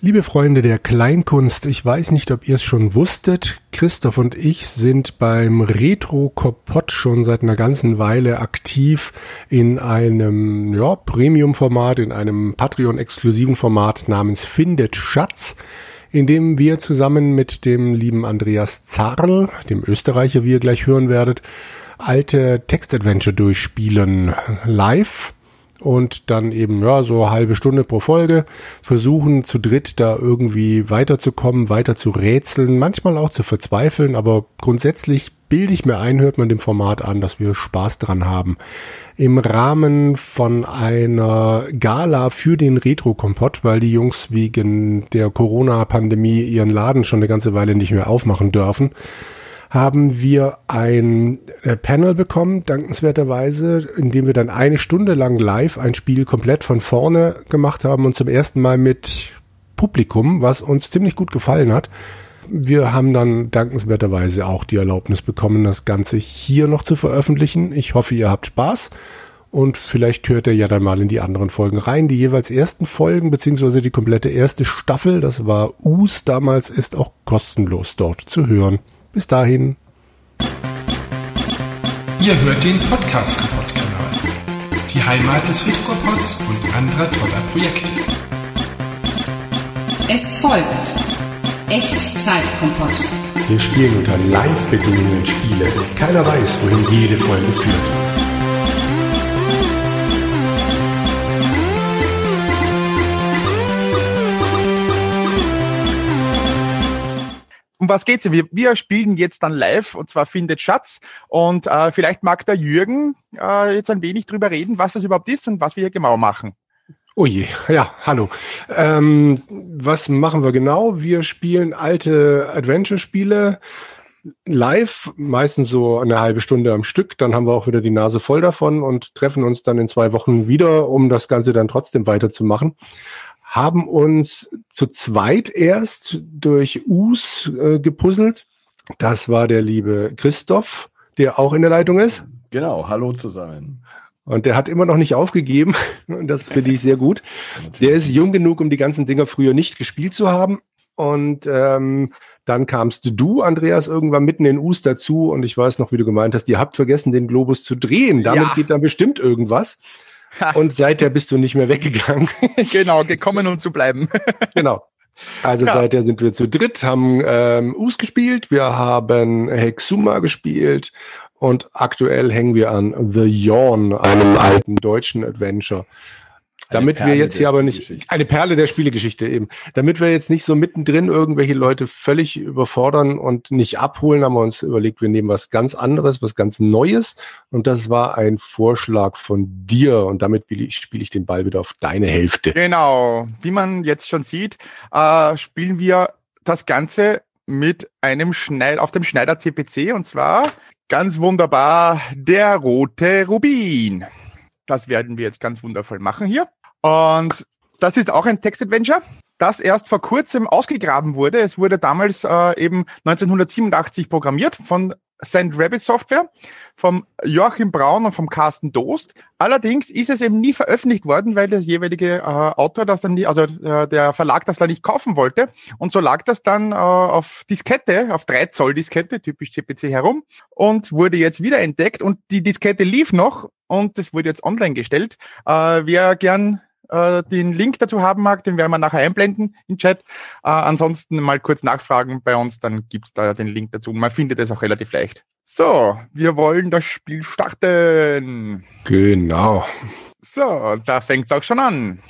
Liebe Freunde der Kleinkunst, ich weiß nicht, ob ihr es schon wusstet. Christoph und ich sind beim Retro Kopott schon seit einer ganzen Weile aktiv in einem ja, Premium-Format, in einem Patreon-exklusiven Format namens Findet Schatz, in dem wir zusammen mit dem lieben Andreas Zarl, dem Österreicher, wie ihr gleich hören werdet, alte Textadventure durchspielen live und dann eben ja so halbe Stunde pro Folge versuchen zu dritt da irgendwie weiterzukommen, weiter zu rätseln, manchmal auch zu verzweifeln, aber grundsätzlich bilde ich mir ein, hört man dem Format an, dass wir Spaß dran haben. Im Rahmen von einer Gala für den Retro-Kompott, weil die Jungs wegen der Corona-Pandemie ihren Laden schon eine ganze Weile nicht mehr aufmachen dürfen, haben wir ein äh, Panel bekommen, dankenswerterweise, in dem wir dann eine Stunde lang live ein Spiel komplett von vorne gemacht haben und zum ersten Mal mit Publikum, was uns ziemlich gut gefallen hat. Wir haben dann dankenswerterweise auch die Erlaubnis bekommen, das Ganze hier noch zu veröffentlichen. Ich hoffe, ihr habt Spaß. Und vielleicht hört ihr ja dann mal in die anderen Folgen rein. Die jeweils ersten Folgen, beziehungsweise die komplette erste Staffel, das war US damals, ist auch kostenlos dort zu hören. Bis dahin. Ihr hört den podcast kanal Die Heimat des Retropods und anderer toller Projekte. Es folgt Echtzeit-Kompott. Wir spielen unter Live-Bedingungen Spiele. Keiner weiß, wohin jede Folge führt. Was geht's? Wir, wir spielen jetzt dann live und zwar findet Schatz und äh, vielleicht mag der Jürgen äh, jetzt ein wenig drüber reden, was das überhaupt ist und was wir hier genau machen. Oh je, ja, hallo. Ähm, was machen wir genau? Wir spielen alte Adventure-Spiele live, meistens so eine halbe Stunde am Stück. Dann haben wir auch wieder die Nase voll davon und treffen uns dann in zwei Wochen wieder, um das Ganze dann trotzdem weiterzumachen haben uns zu zweit erst durch Us äh, gepuzzelt. Das war der liebe Christoph, der auch in der Leitung ist. Genau, hallo zusammen. Und der hat immer noch nicht aufgegeben. Und das finde ich sehr gut. Der ist jung genug, um die ganzen Dinger früher nicht gespielt zu haben. Und ähm, dann kamst du, Andreas, irgendwann mitten in Us dazu. Und ich weiß noch, wie du gemeint hast, ihr habt vergessen, den Globus zu drehen. Damit ja. geht dann bestimmt irgendwas. Und seither bist du nicht mehr weggegangen. genau, gekommen, um zu bleiben. genau. Also ja. seither sind wir zu dritt, haben ähm, Us gespielt, wir haben Hexuma gespielt und aktuell hängen wir an The Yawn, einem alten deutschen Adventure damit wir jetzt hier aber nicht, eine Perle der Spielegeschichte eben, damit wir jetzt nicht so mittendrin irgendwelche Leute völlig überfordern und nicht abholen, haben wir uns überlegt, wir nehmen was ganz anderes, was ganz Neues. Und das war ein Vorschlag von dir. Und damit spiele ich, spiele ich den Ball wieder auf deine Hälfte. Genau. Wie man jetzt schon sieht, äh, spielen wir das Ganze mit einem Schneid auf dem Schneider CPC und zwar ganz wunderbar der rote Rubin. Das werden wir jetzt ganz wundervoll machen hier. Und das ist auch ein Text-Adventure, das erst vor kurzem ausgegraben wurde. Es wurde damals äh, eben 1987 programmiert von Sand Rabbit Software, vom Joachim Braun und vom Carsten Dost. Allerdings ist es eben nie veröffentlicht worden, weil der jeweilige äh, Autor das dann nie, also äh, der Verlag das dann nicht kaufen wollte. Und so lag das dann äh, auf Diskette, auf 3 Zoll Diskette, typisch CPC herum, und wurde jetzt wieder entdeckt und die Diskette lief noch und es wurde jetzt online gestellt. Äh, wer gern äh, den Link dazu haben mag, den werden wir nachher einblenden im Chat. Äh, ansonsten mal kurz nachfragen bei uns, dann gibt's da den Link dazu. Man findet es auch relativ leicht. So, wir wollen das Spiel starten. Genau. So, da fängt's auch schon an.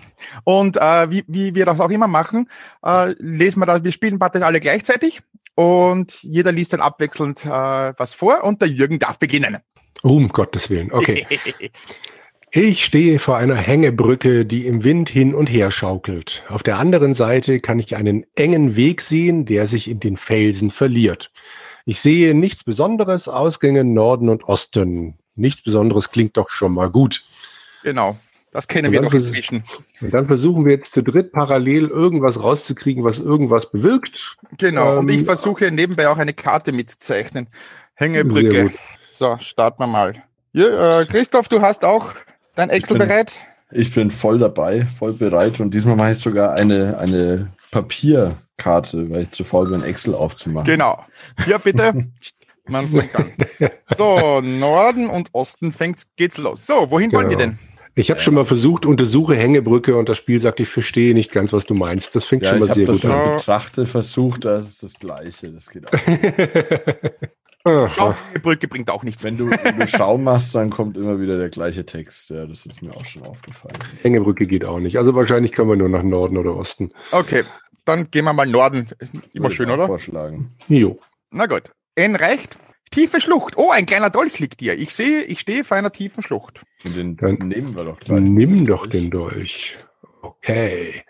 Und äh, wie, wie wir das auch immer machen, äh, lesen wir da, wir spielen praktisch alle gleichzeitig und jeder liest dann abwechselnd äh, was vor und der Jürgen darf beginnen. Um Gottes Willen, okay. Ich stehe vor einer Hängebrücke, die im Wind hin und her schaukelt. Auf der anderen Seite kann ich einen engen Weg sehen, der sich in den Felsen verliert. Ich sehe nichts Besonderes, Ausgänge Norden und Osten. Nichts Besonderes klingt doch schon mal gut. Genau, das kennen wir doch inzwischen. Und dann versuchen wir jetzt zu dritt parallel irgendwas rauszukriegen, was irgendwas bewirkt. Genau, ähm, und ich versuche nebenbei auch eine Karte mitzuzeichnen. Hängebrücke. So, starten wir mal. Ja, äh, Christoph, du hast auch Dein Excel ich bin, bereit? Ich bin voll dabei, voll bereit und diesmal mache ich sogar eine, eine Papierkarte, weil ich zu faul bin, Excel aufzumachen. Genau. Ja, bitte. Man fängt an. So, Norden und Osten fängt, geht's los. So, wohin wollen wir Genau. denn? Ich habe schon mal versucht, untersuche Hängebrücke und das Spiel sagt, ich verstehe nicht ganz, was du meinst. Das fängt Ja, schon ich mal habe sehr das gut an. mal betrachtet, versucht, das ist das Gleiche. Das geht auch. Aha. Schaubrücke bringt auch nichts. Wenn du, wenn du Schau machst, dann kommt immer wieder der gleiche Text. Ja, das ist mir auch schon aufgefallen. Hängebrücke geht auch nicht. Also wahrscheinlich können wir nur nach Norden oder Osten. Okay, dann gehen wir mal Norden. Immer Würde schön, oder? Vorschlagen. Jo. Na gut. N recht. Tiefe Schlucht. Oh, ein kleiner Dolch liegt hier. Ich sehe, ich stehe vor einer tiefen Schlucht. Und den Dann- nehmen wir doch gleich. Nimm doch den Dolch. Okay.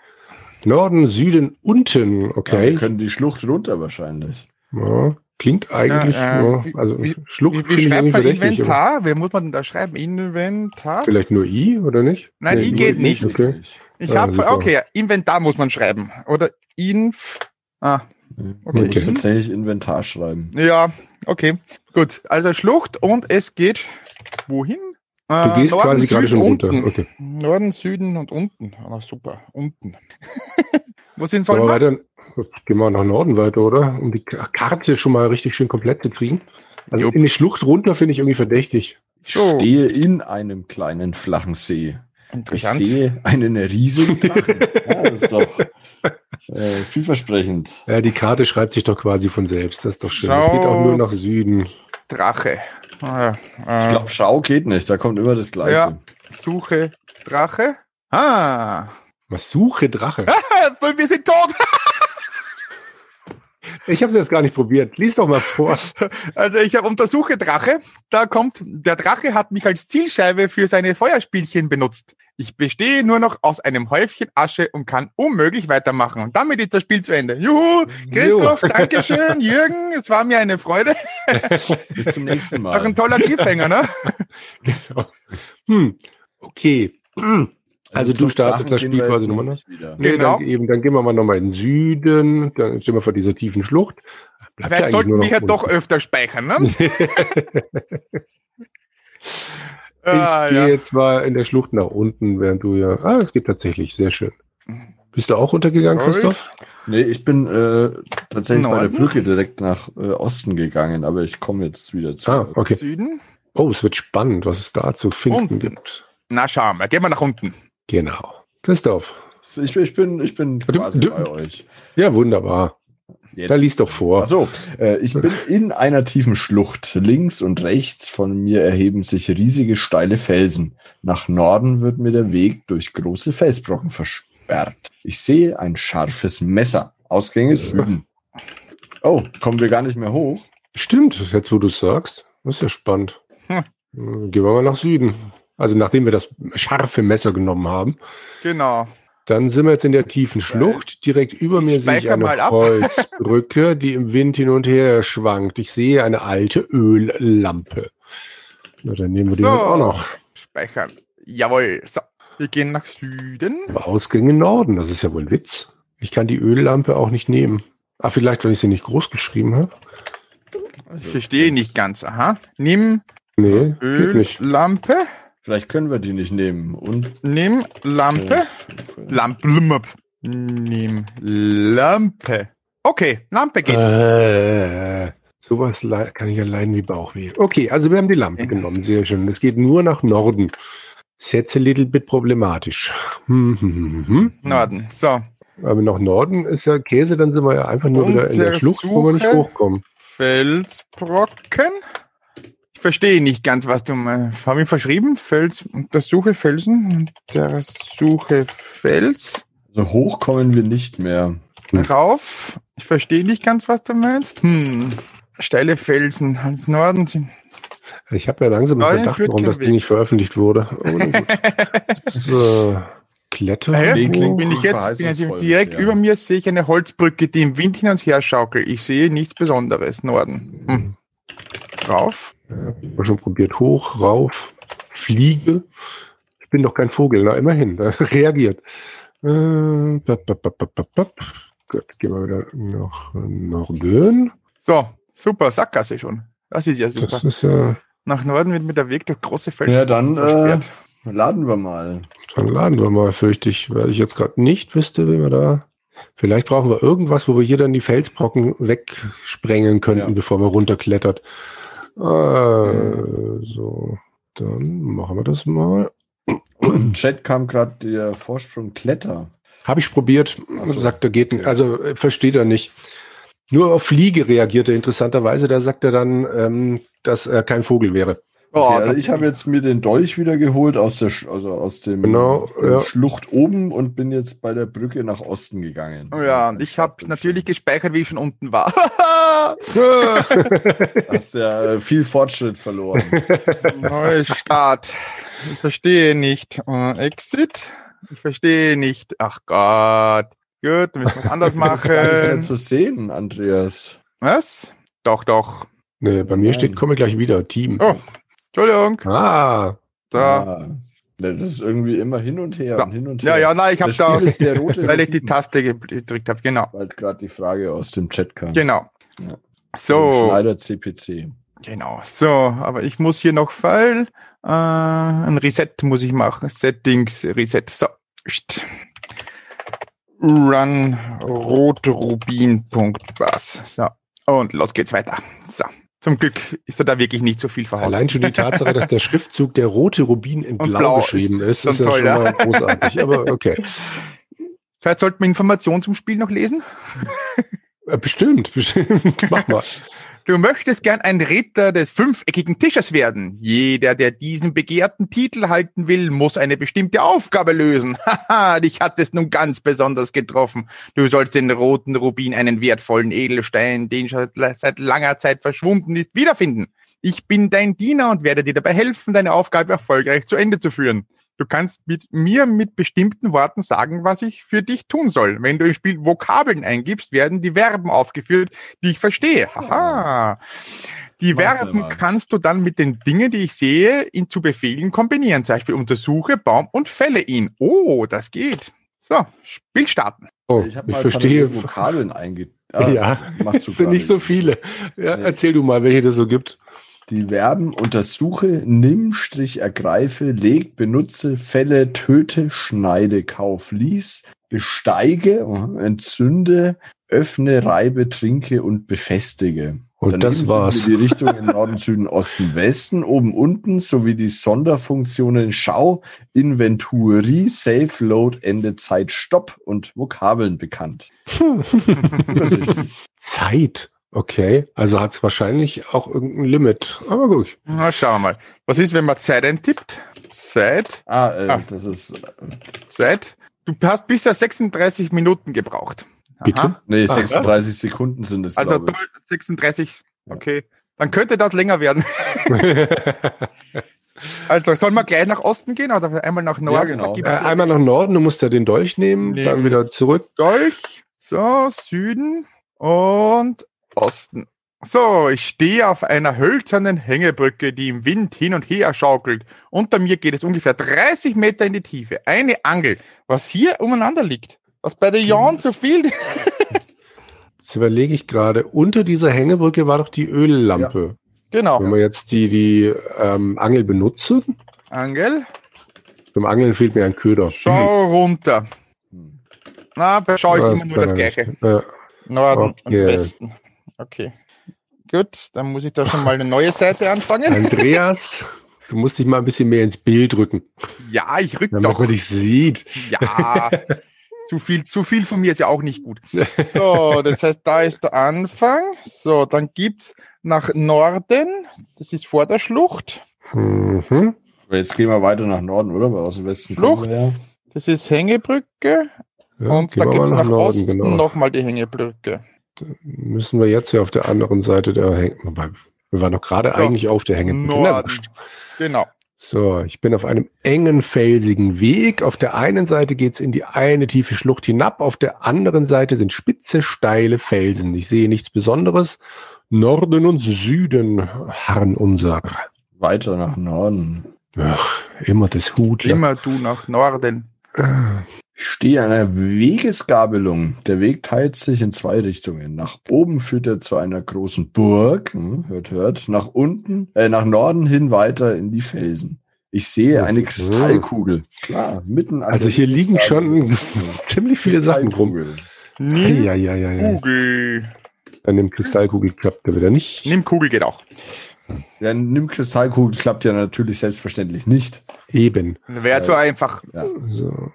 Norden, Süden, unten. Ja, Okay. wir können die Schlucht runter wahrscheinlich. Ja, klingt eigentlich, Ja, äh, wie- also wie- Schlucht Wie, wie ich schreibt man verdächtig. aber Inventar? Wer muss man denn da schreiben? Inventar? Vielleicht nur I, oder nicht? Nein, I geht nicht. Okay. Ich Ja, habe, okay, Inventar muss man schreiben. Oder Inf. Ah, Okay. Okay. Man muss tatsächlich Inventar schreiben. ja, okay. Gut, also Schlucht und es geht wohin? Äh, Du gehst quasi gerade schon runter. unten. Okay. Norden, Süden und unten. Ah, super, unten. Wo sind Sollen sollen wir wir? weiter? Gehen wir nach Norden weiter, oder? Um die Karte schon mal richtig schön komplett zu kriegen. Also Jupp. in die Schlucht runter finde ich irgendwie verdächtig. So, Stehe in einem kleinen flachen See. Ich sehe einen riesigen Drachen. ja, das ist doch äh, vielversprechend. Ja, die Karte schreibt sich doch quasi von selbst. Das ist doch schön. Es Schau. geht auch nur nach Süden. Drache. Ah, äh, Ich glaube, Schau geht nicht. Da kommt immer das Gleiche. Ja. Suche Drache. Ah. Was suche Drache? Wir sind tot. Ich habe es jetzt gar nicht probiert. Lies doch mal vor. Also ich habe untersuche Drache. Da kommt, der Drache hat mich als Zielscheibe für seine Feuerspielchen benutzt. Ich bestehe nur noch aus einem Häufchen Asche und kann unmöglich weitermachen. Und damit ist das Spiel zu Ende. Juhu, Christoph, Jo. Dankeschön, Jürgen, es war mir eine Freude. Bis zum nächsten Auch ein Mal. toller Cliffhanger, ne? Genau. Hm. Okay. Hm. Also du zum startest das Spiel quasi nochmal, noch ne? Nee, Genau. dann, eben, dann gehen wir mal nochmal in den Süden. Dann sind wir vor dieser tiefen Schlucht. Bleibt ja Vielleicht sollten wir ja doch öfter speichern, ne? Ich ah, gehe ja. jetzt mal in der Schlucht nach unten, während du ja. Ah, es geht tatsächlich. Sehr schön. Bist du auch runtergegangen? Christoph? Nee, ich bin äh, tatsächlich bei der Norden? Brücke direkt nach äh, Osten gegangen, aber ich komme jetzt wieder zurück. Ah, okay. Süden. Oh, es wird spannend, was es da zu finden Unten. gibt. Na, schauen wir. Gehen wir nach unten. Genau. Christoph. Ich, bin- ich bin, ich bin quasi du- bei euch. Ja, wunderbar. Jetzt. Da liest doch vor. Achso, äh, ich bin in einer tiefen Schlucht. Links und rechts von mir erheben sich riesige steile Felsen. Nach Norden wird mir der Weg durch große Felsbrocken versperrt. Ich sehe ein scharfes Messer. Ausgänge Süden. Oh, kommen wir gar nicht mehr hoch? Stimmt, jetzt wo du es sagst. Das ist ja spannend. Hm. Äh, Gehen wir mal nach Süden. Also nachdem wir das scharfe Messer genommen haben, Genau. dann sind wir jetzt in der tiefen Schlucht. Direkt über Ich mir sehe ich eine. Holzbrücke, die im Wind hin und her schwankt. Ich sehe eine alte Öllampe. Na, dann nehmen wir die So. halt auch noch. Speichern. Jawohl. So. Wir gehen nach Süden. Aber Ausgänge Norden, das ist ja wohl ein Witz. Ich kann die Öllampe auch nicht nehmen. Ah, vielleicht, wenn ich sie nicht groß geschrieben habe. Ich verstehe nicht ganz. Aha. Nimm Nee. Öllampe. Vielleicht können wir die nicht nehmen. Und Nimm Lampe. Lampe. Nimm Lampe. Okay, Lampe geht. Äh, sowas kann ich ja leiden wie Bauchweh. Okay, also wir haben die Lampe Ja. genommen, sehr schön. Es geht nur nach Norden. Ist jetzt a little bit problematisch. Hm, hm, hm, hm. Norden. So. Aber nach Norden ist ja Käse, dann sind wir ja einfach nur wieder in der Schlucht, wo wir nicht hochkommen. Felsbrocken. Ich verstehe nicht ganz, was du meinst. Habe ich verschrieben? Fels, untersuche Felsen, untersuche Fels, so hoch kommen wir nicht mehr. Hm. rauf. Ich verstehe nicht ganz, was du meinst. Hm. Steile Felsen als Norden sind. Ich habe ja langsam Nein, Verdacht, warum das Ding nicht veröffentlicht wurde. So, Kletter. Hä? Weg klingt Bin ich jetzt, bin ich verheißungsvoll direkt bisher. über mir sehe ich eine Holzbrücke, die im Wind hin und her schaukelt. Ich sehe nichts Besonderes. Norden. Hm. Rauf. Ja, hab schon probiert. Hoch, rauf, fliege. Ich bin doch kein Vogel, na immerhin. Da reagiert. Äh, bap, bap, bap. Gut, gehen wir wieder nach Norden. So, super, Sackgasse schon. Das ist ja super. Das ist ja, Nach Norden wird mir der Weg durch große Felsen Ja, dann äh, versperrt. laden wir mal. dann laden wir mal, fürchte ich, weil ich jetzt gerade nicht wüsste, wie wir da. Vielleicht brauchen wir irgendwas, wo wir hier dann die Felsbrocken wegsprengen könnten, Ja. bevor wir runterklettert. Äh, so, dann machen wir das mal. Im Chat kam gerade der Vorsprung Kletter. Habe ich probiert, so. sagt er geht nicht. Also äh, versteht er nicht. Nur auf Fliege reagiert er interessanterweise. Da sagt er dann, ähm, dass er kein Vogel wäre. Oh, Okay, also ich habe jetzt mir den Dolch wieder geholt aus der, Sch- also aus dem Genau, ja. Schlucht oben und bin jetzt bei der Brücke nach Osten gegangen. Oh ja, und ich habe natürlich gespeichert, wie ich schon unten war. Hast ja äh, viel Fortschritt verloren. Neuer Start. Ich verstehe nicht. Äh, Exit. Ich verstehe nicht. Ach Gott. Gut, dann müssen wir es anders machen. zu sehen, Andreas. Was? Doch, doch. nee, bei mir steht, komme gleich wieder, Team. Oh, Entschuldigung. Ah, Da. Ah, das ist irgendwie immer hin und her Da. und hin und Ja, her. ja, nein, ich habe da, weil ich die Taste gedrückt habe. Genau. weil gerade die Frage aus dem Chat kam. Genau. Ja. So. Schneider CPC. Genau, so, aber ich muss hier noch Pfeil, äh, ein Reset muss ich machen, Settings, Reset, so, run rotrubin.bus, so, und los geht's weiter, so, zum Glück ist er da wirklich nicht so viel verhauen. allein schon die Tatsache, dass der Schriftzug der rote Rubin in blau, blau geschrieben ist ist, ist, ja toll, schon ja. mal großartig. Aber okay. Vielleicht sollten wir Informationen zum Spiel noch lesen. Äh, Bestimmt, bestimmt. Mach mal. Du möchtest gern ein Ritter des fünfeckigen Tisches werden. Jeder, der diesen begehrten Titel halten will, muss eine bestimmte Aufgabe lösen. Haha, dich hat es nun ganz besonders getroffen. Du sollst den roten Rubin, einen wertvollen Edelstein, den schon seit langer Zeit verschwunden ist, wiederfinden. Ich bin dein Diener und werde dir dabei helfen, deine Aufgabe erfolgreich zu Ende zu führen. Du kannst mit mir mit bestimmten Worten sagen, was ich für dich tun soll. Wenn du im Spiel Vokabeln eingibst, werden die Verben aufgeführt, die ich verstehe. Haha. Die Warte Verben mal. kannst du dann mit den Dingen, die ich sehe, in zu Befehlen kombinieren. Zum Beispiel untersuche, Baum und fälle ihn. Oh, das geht. So, Spiel starten. Oh, Ich ich, habe mal verstehe. Vokabeln einge... ja, machst du es sind nicht so viele. Ja, Nee. Erzähl du mal, welche das so gibt. Die Verben untersuche, nimm, strich, ergreife, leg, benutze, fälle, töte, schneide, kauf, lies, besteige, entzünde, öffne, reibe, trinke und befestige. Und Daneben das war's. Die Richtung in Norden, Süden, Osten, Westen, oben, unten sowie die Sonderfunktionen Schau, Inventurie, Save, Load, Ende, Zeit, Stopp und Vokabeln bekannt. Übersichtlich. Zeit. Okay, also hat es wahrscheinlich auch irgendein Limit. Aber gut. Na, schauen wir mal. Was ist, wenn man Zeit eintippt? Zeit, ah, äh, Ah. das ist, äh, Zeit. Du hast bisher 36 Minuten gebraucht. Bitte? nee, Ah, 36 Sekunden sind es, Also glaube ich. doll- 36. Okay. Dann könnte das länger werden. Also sollen wir gleich nach Osten gehen oder einmal nach Norden? genau. Da äh, einmal nach Norden, du musst ja den Dolch nehmen, Nee. dann wieder zurück. Dolch, so, Süden und Osten. So, ich stehe auf einer hölzernen Hängebrücke, die im Wind hin und her schaukelt. Unter mir geht es ungefähr 30 Meter in die Tiefe. Eine Angel, was hier umeinander liegt. Was bei der Jan so viel. Jetzt überlege ich gerade, unter dieser Hängebrücke war doch die Öllampe. genau. Wenn wir jetzt die, die ähm, Angel benutzen, Angel, beim Angeln fehlt mir ein Köder. schau runter. Hm. Na, bei Schau ist Ja, immer nur das Gleiche. Ja. Norden Okay. und Westen. Okay. Gut, dann muss ich da schon mal eine neue Seite anfangen. Andreas, du musst dich mal ein bisschen mehr ins Bild rücken, Ja, ich rück damit doch. man dich sieht. Ja, zu viel, zu viel von mir ist ja auch nicht gut. So, das heißt, da ist der Anfang. So, dann gibt's nach Norden. Das ist vor der Schlucht. Mhm. Jetzt gehen wir weiter nach Norden, oder? Weil aus dem Westen ja. Das ist Hängebrücke. Ja, und da gibt's mal nach, Osten genau. nochmal die Hängebrücke. Müssen wir jetzt ja auf der anderen Seite der Hängebrücke. Wir waren doch gerade So, eigentlich auf der Hängebrücke. Na, Norden. Genau. So, ich bin auf einem engen, felsigen Weg. Auf der einen Seite geht's in die eine tiefe Schlucht hinab, auf der anderen Seite sind spitze, steile Felsen. Ich sehe nichts Besonderes. Norden und Süden harren unser. Weiter nach Norden. Ach, immer das Hut. Immer du nach Norden. Ich stehe an einer Wegesgabelung. Der Weg teilt sich in zwei Richtungen. Nach oben führt er zu einer großen Burg. Hm, hört, hört. Nach unten, äh, nach Norden hin weiter in die Felsen. Ich sehe eine. Kristallkugel. Klar, mitten an Also hier liegen schon ziemlich viele Sachen rum. Nimm Ja, ja, ja, ja. Kugel. Dann im Kristallkugel klappt er wieder nicht. Nimm Kugel geht auch. Ja, nimm Kristallkugel klappt ja natürlich selbstverständlich nicht. Eben. Wäre zu einfach. So.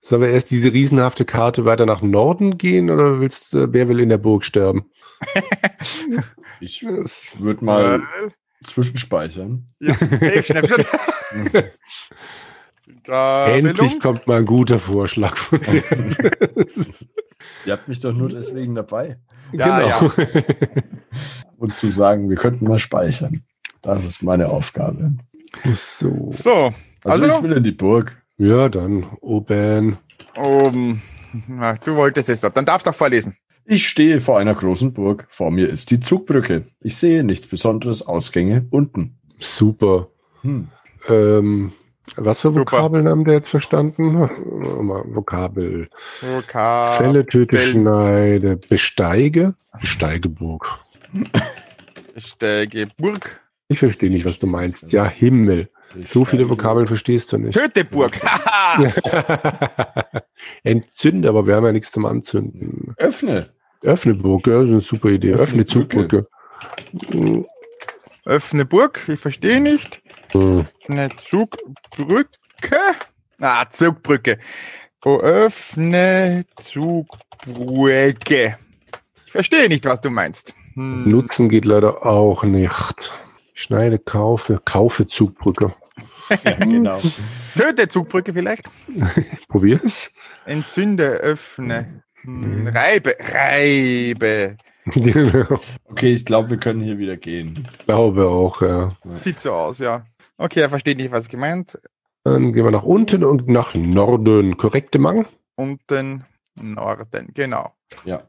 Sollen wir erst diese riesenhafte Karte weiter nach Norden gehen oder willst du, wer will in der Burg sterben? Ich würde mal zwischenspeichern. Ja, safe, schnell, schnell. Da Endlich Bildung. kommt mal ein guter Vorschlag von dir. Ihr habt mich doch nur deswegen dabei. Ja, genau. Und zu sagen, wir könnten mal speichern. Das ist meine Aufgabe. So. So, Also, also, ich will in die Burg. Ja, dann oben. oben. Na, du wolltest es doch. Dann darfst du doch vorlesen. Ich stehe vor einer großen Burg. Vor mir ist die Zugbrücke. Ich sehe nichts Besonderes. Ausgänge unten. Super. Hm. Ähm, was für Super. Vokabeln haben wir jetzt verstanden? Vokabel. Vokabel. Fälle, Töte, Schneide, Besteige. Besteigeburg. Steige Burg. Ich verstehe nicht, was du meinst. Ja, Himmel. So viele Vokabeln verstehst du nicht. Töteburg. Entzünde, aber wir haben ja nichts zum Anzünden. Öffne. Öffne Burg, ja, das ist eine super Idee. Öffne Öffne Zugbrücke. Öffne Burg. Ich verstehe nicht. Hm. Öffne Zugbrücke. Ah, Zugbrücke. Oh, öffne Zugbrücke. Ich verstehe nicht, was du meinst. Hm. Nutzen geht leider auch nicht. Schneide, kaufe, kaufe Zugbrücke. Ja, genau. Töte Zugbrücke vielleicht. Probier's. Entzünde, öffne. Hm. Reibe, reibe. Okay, ich glaube, wir können hier wieder gehen. Glaube auch, ja. Sieht so aus, ja. Okay, er versteht nicht, was gemeint. Dann gehen wir nach unten und nach Norden. Korrekte Mang? Unten, Norden, genau. Ja.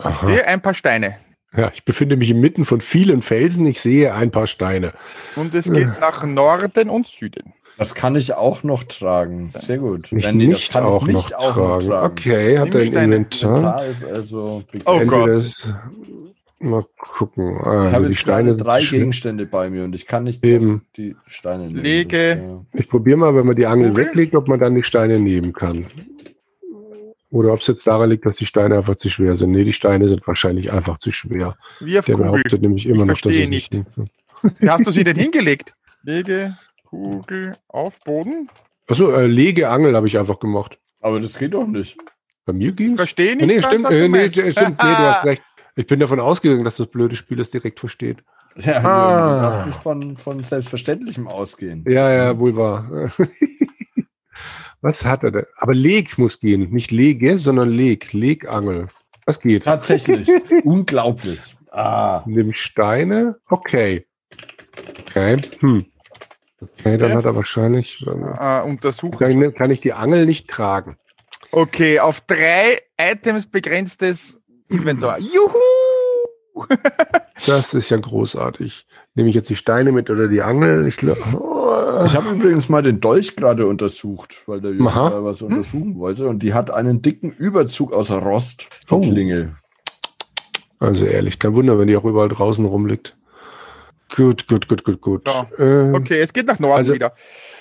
Ich Aha. sehe ein paar Steine. Ja, ich befinde mich inmitten von vielen Felsen. Ich sehe ein paar Steine. Und es geht nach Norden und Süden. Das kann ich auch noch tragen. Sehr gut. Nicht, Nein, nee, das nicht kann ich auch nicht noch auch tragen. Okay, hat Nimm er ein Steine. Inventar? Inventar ist also Oh Gott. Mal gucken. Ich Also habe die jetzt Steine drei. Gegenstände bei mir und ich kann nicht Eben. die Steine nehmen. Lege. Das, Ich probiere mal, wenn man die Angel Kugel? weglegt, ob man dann die Steine nehmen kann. Oder ob es jetzt daran liegt, dass die Steine einfach zu schwer sind. Nee, die Steine sind wahrscheinlich einfach zu schwer. Auf Der Kugel. behauptet nämlich immer Ich noch, dass verstehe es nicht. Wie hast du sie denn hingelegt? Lege Kugel auf Boden. Achso, äh, Lege Angel habe ich einfach gemacht. ja. Aber das geht doch nicht. Bei mir ging es. Verstehe nicht. Nee, ganz, stimmt, äh, nee, stimmt, nee, du hast recht. Ich bin davon ausgegangen, dass das blöde Spiel das direkt versteht. Ja, Ah. du darfst nicht von, von Selbstverständlichem ausgehen. Ja, ja, wohl wahr. Was hat er denn? Aber Leg muss gehen. Nicht Lege, sondern Leg. Legangel. Was geht? Tatsächlich. Unglaublich. Ah. Nimm Steine. Okay. Okay. Hm. Okay, dann Ja. hat er wahrscheinlich. Äh, untersuchen. Dann kann ich die Angel nicht tragen. Okay, auf drei Items begrenztes Inventar. Juhu! Das ist ja großartig. Nehme ich jetzt die Steine mit oder die Angel? Ich, oh. Ich habe übrigens mal den Dolch gerade untersucht, weil der Aha. da was untersuchen wollte. Und die hat einen dicken Überzug aus Rost. Die Oh. Klinge. Also ehrlich, kein Wunder, wenn die auch überall draußen rumliegt. Gut, gut, gut, gut, gut. So. Äh, Okay, es geht nach Norden Also- wieder.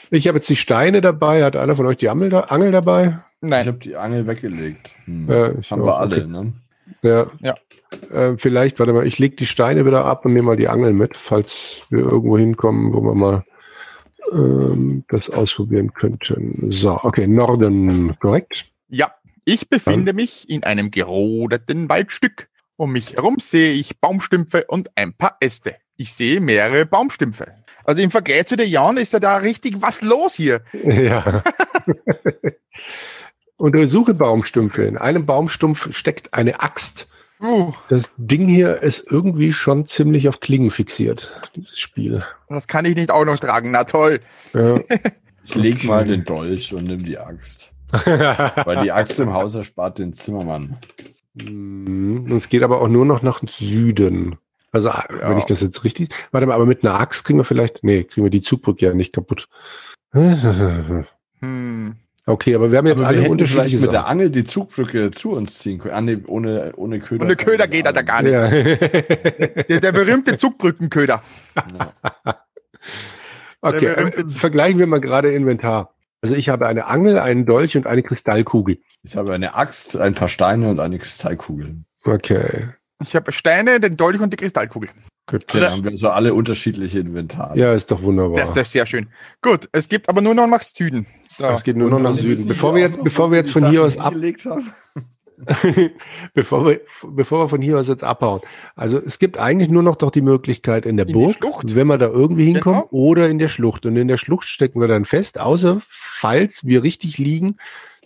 Ich habe jetzt die Steine dabei. Hat einer von euch die Angel, da, Angel dabei? Ich Nein. habe die Angel weggelegt. Hm. Ja, ich Haben auch, wir alle, okay. ne? Ja. Ja. Äh, vielleicht, warte mal, ich lege die Steine wieder ab und nehme mal die Angel mit, falls wir irgendwo hinkommen, wo wir mal ähm, das ausprobieren könnten. So, okay, Norden, korrekt? Ja, ich befinde mich in einem gerodeten Waldstück. Um mich herum sehe ich Baumstümpfe und ein paar Äste. Ich sehe mehrere Baumstümpfe. Also im Vergleich zu der Jan ist ja da richtig was los hier. Ja. Untersuche Baumstümpfe. In einem Baumstumpf steckt eine Axt. Uh, Das Ding hier ist irgendwie schon ziemlich auf Klingen fixiert, dieses Spiel. das kann ich nicht auch noch tragen. Na toll. Ja. Ich leg mal den Dolch und nimm die Axt. Weil die Axt im Haus erspart den Zimmermann. Mhm. Es geht aber auch nur noch nach Süden. Also, wenn ich das jetzt richtig. Warte mal, aber mit einer Axt kriegen wir vielleicht. Nee, kriegen wir die Zugbrücke ja nicht kaputt. Hm. Okay, aber wir haben jetzt Aber alle unterschiedliche mit der. Angel die Zugbrücke zu uns ziehen können. Ah, nee, ohne, ohne Köder. Ohne Köder geht er da gar nicht. Ja. Der, der berühmte Zugbrückenköder. Ja. okay, berühmte äh, vergleichen wir mal gerade Inventar. Also ich habe eine Angel, einen Dolch und eine Kristallkugel. Ich habe eine Axt, ein paar Steine und eine Kristallkugel. Okay. Ich habe Steine, den Dolch und die Kristallkugel. Gut. Dann haben wir so alle unterschiedliche Inventare. Ja, ist doch wunderbar. Das ist sehr schön. Gut, es gibt aber nur noch nach Süden. So. Es geht nur noch nach Süden. Bevor wir jetzt, bevor wir jetzt von hier aus ab, bevor wir, bevor wir von hier aus jetzt abhauen. Also es gibt eigentlich nur noch doch die Möglichkeit in der In Burg, wenn wir da irgendwie hinkommen, Genau. oder in der Schlucht. Und in der Schlucht stecken wir dann fest, außer falls wir richtig liegen,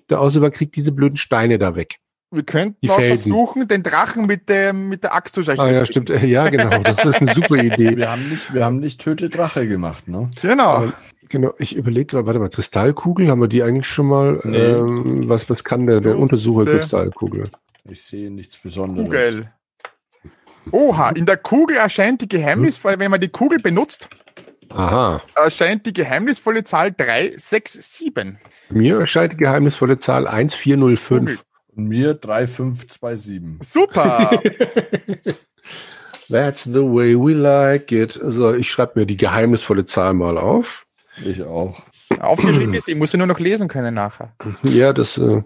der Außer kriegt diese blöden Steine da weg. Wir könnten Die auch Felsen. versuchen, den Drachen mit, dem, mit der Axt zu Ah ja, stimmt. Ja, genau. Das ist eine super Idee. Wir haben nicht, wir haben nicht Töte Drache gemacht, ne? Genau. Ähm, Genau, ich überlege gerade, warte mal, Kristallkugel, haben wir die eigentlich schon mal? Nee. Ähm, was, was kann der, der Du, Untersucher Kristallkugel? Ich sehe nichts Besonderes. Kugel. Oha, in der Kugel erscheint die geheimnisvolle, wenn man die Kugel benutzt, Aha. erscheint die geheimnisvolle Zahl 367. Mir erscheint die geheimnisvolle Zahl 1405. Und mir 3527. Super. That's the way we like it. So, ich schreibe mir die geheimnisvolle Zahl mal auf. Ich auch. Aufgeschrieben ist, ich muss sie nur noch lesen können nachher. Ja, das, äh,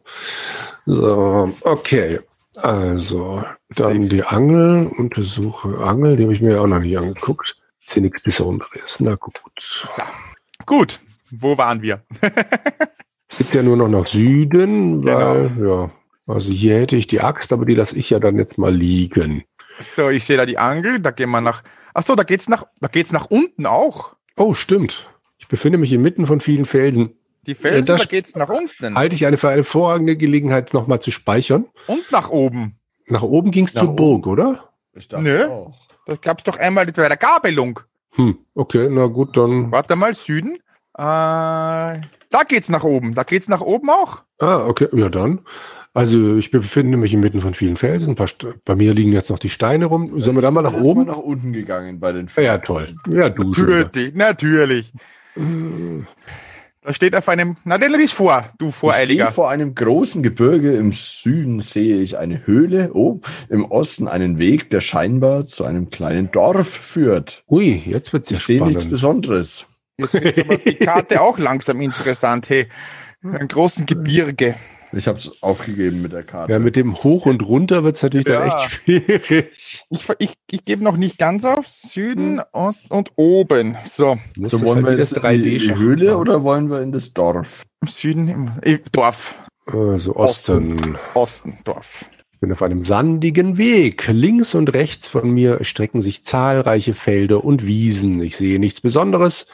so, okay. Also, dann Safe. die Angel, untersuche Angel, die habe ich mir auch noch nicht angeguckt. Ist hier nichts Besonderes. Na gut. So. Gut, wo waren wir? Geht's ja nur noch nach Süden, Genau. weil, ja, also hier hätte ich die Axt, aber die lasse ich ja dann jetzt mal liegen. So, ich sehe da die Angel, da gehen wir nach. Achso, da geht's nach, da geht's nach unten auch. Oh, stimmt. Ich befinde mich inmitten von vielen Felsen. Die Felsen, da geht's nach unten. Halte ich eine für eine vorragende Gelegenheit, nochmal zu speichern. Und nach oben. Nach oben ging's Nach zur oben. Burg, oder? Ich dachte Nö. auch. Da gab's doch einmal bei der Gabelung. Hm, okay, na gut, dann. Warte mal, Süden. Äh, da geht's nach oben. Da geht's nach oben auch. Ah, okay, ja dann. Also ich befinde mich inmitten von vielen Felsen. Bei mir liegen jetzt noch die Steine rum. Sollen wir da mal nach Ich bin oben? erst Mal nach unten gegangen bei den Ja, toll. Ja, du. Natürlich, natürlich. Da steht auf einem. Na, den lies vor, du Ich stehe Voreiliger. vor einem großen Gebirge. Im Süden sehe ich eine Höhle. Oh, im Osten einen Weg, der scheinbar zu einem kleinen Dorf führt. Ui, jetzt wird's ja Ich sehe nichts spannend. Besonderes. Jetzt wird aber die Karte auch langsam interessant. Hey, einen großen Gebirge. Ich habe es aufgegeben mit der Karte. Ja, mit dem Hoch und Runter wird's natürlich dann Ja. echt schwierig. Ich, ich, ich gebe noch nicht ganz auf. Süden, Ost und oben. So, so wollen halt wir jetzt das in die, die 3D-Schach Höhle machen. oder wollen wir in das Dorf? im Süden, im äh, Dorf. Also Osten. Osten, Dorf. Ich bin auf einem sandigen Weg. Links und rechts von mir strecken sich zahlreiche Felder und Wiesen. Ich sehe nichts Besonderes.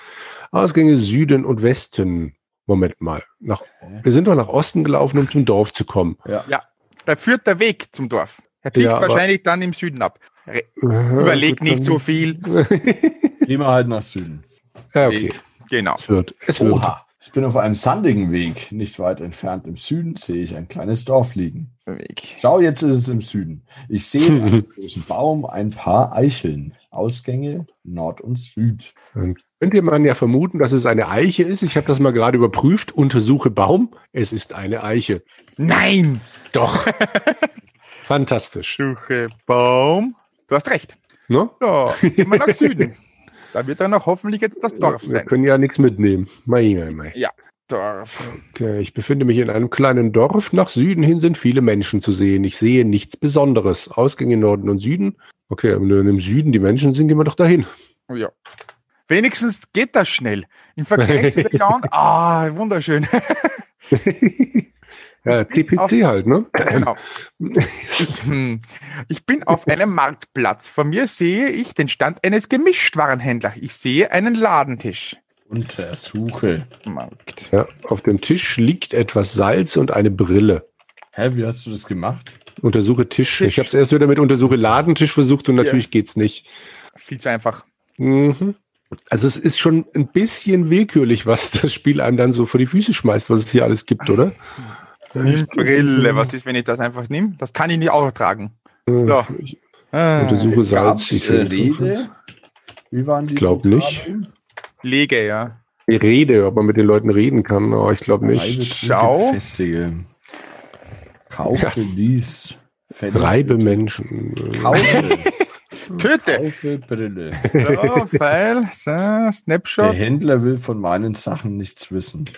Ausgänge Süden und Westen. Moment mal. Nach, wir sind doch nach Osten gelaufen, um zum Dorf zu kommen. Ja. Da führt der Weg zum Dorf. Er biegt Ja, wahrscheinlich dann im Süden ab. Re Äh, Überleg gut, nicht so viel. Gehen wir halt nach Süden. Ja, okay. Weg. Genau. Es wird. Es wird. Oha. Ich bin auf einem sandigen Weg. Nicht weit entfernt im Süden sehe ich ein kleines Dorf liegen. Weg. Schau, jetzt ist es im Süden. Ich sehe einen großen Baum, ein paar Eicheln. Ausgänge Nord und Süd. Dann könnte man ja vermuten, dass es eine Eiche ist. Ich habe das mal gerade überprüft. Untersuche Baum. Es ist eine Eiche. Nein! Doch. Fantastisch. Suche Baum. Du hast recht. Ne? So, gehen wir nach Süden. Da wird dann auch hoffentlich jetzt das Dorf Wir sein. können ja nichts mitnehmen. Mei, mei, mei. Dorf. Okay, ich befinde mich in einem kleinen Dorf. Nach Süden hin sind viele Menschen zu sehen. Ich sehe nichts Besonderes. Ausgänge Norden und Süden. Okay, wenn im Süden die Menschen sind, gehen wir doch dahin. Ja. Wenigstens geht das schnell. Im Vergleich zu den anderen. Ah, wunderschön. Ja, Ich bin TPC halt, ne? genau. Ich, hm, ich bin auf einem Marktplatz. Vor mir sehe ich den Stand eines Gemischtwarenhändlers. Ich sehe einen Ladentisch. Untersuche. Markt. Ja, auf dem Tisch liegt etwas Salz und eine Brille. Hä, wie hast du das gemacht? Untersuche Tisch. Tisch. Ich habe es erst wieder mit Untersuche Ladentisch versucht und natürlich geht's nicht. Viel zu einfach. Mhm. Also es ist schon ein bisschen willkürlich, was das Spiel einem dann so vor die Füße schmeißt, was es hier alles gibt, oder? Nimm Brille. Was ist, wenn ich das einfach nehme? Das kann ich nicht auch tragen. Äh, So. Ich Ah, untersuche Salz. Ich äh, sehe Rede? Wie waren die? Glaub nicht. Lege, ja. Ich rede, ob man mit den Leuten reden kann, aber ich glaube nicht. Schau. Festige. Kaufe, lies. Fände. Reibe Menschen. Kaufe. Töte. Kaufe Brille. So, Pfeil. So, Der Snapshot. Händler will von meinen Sachen nichts wissen.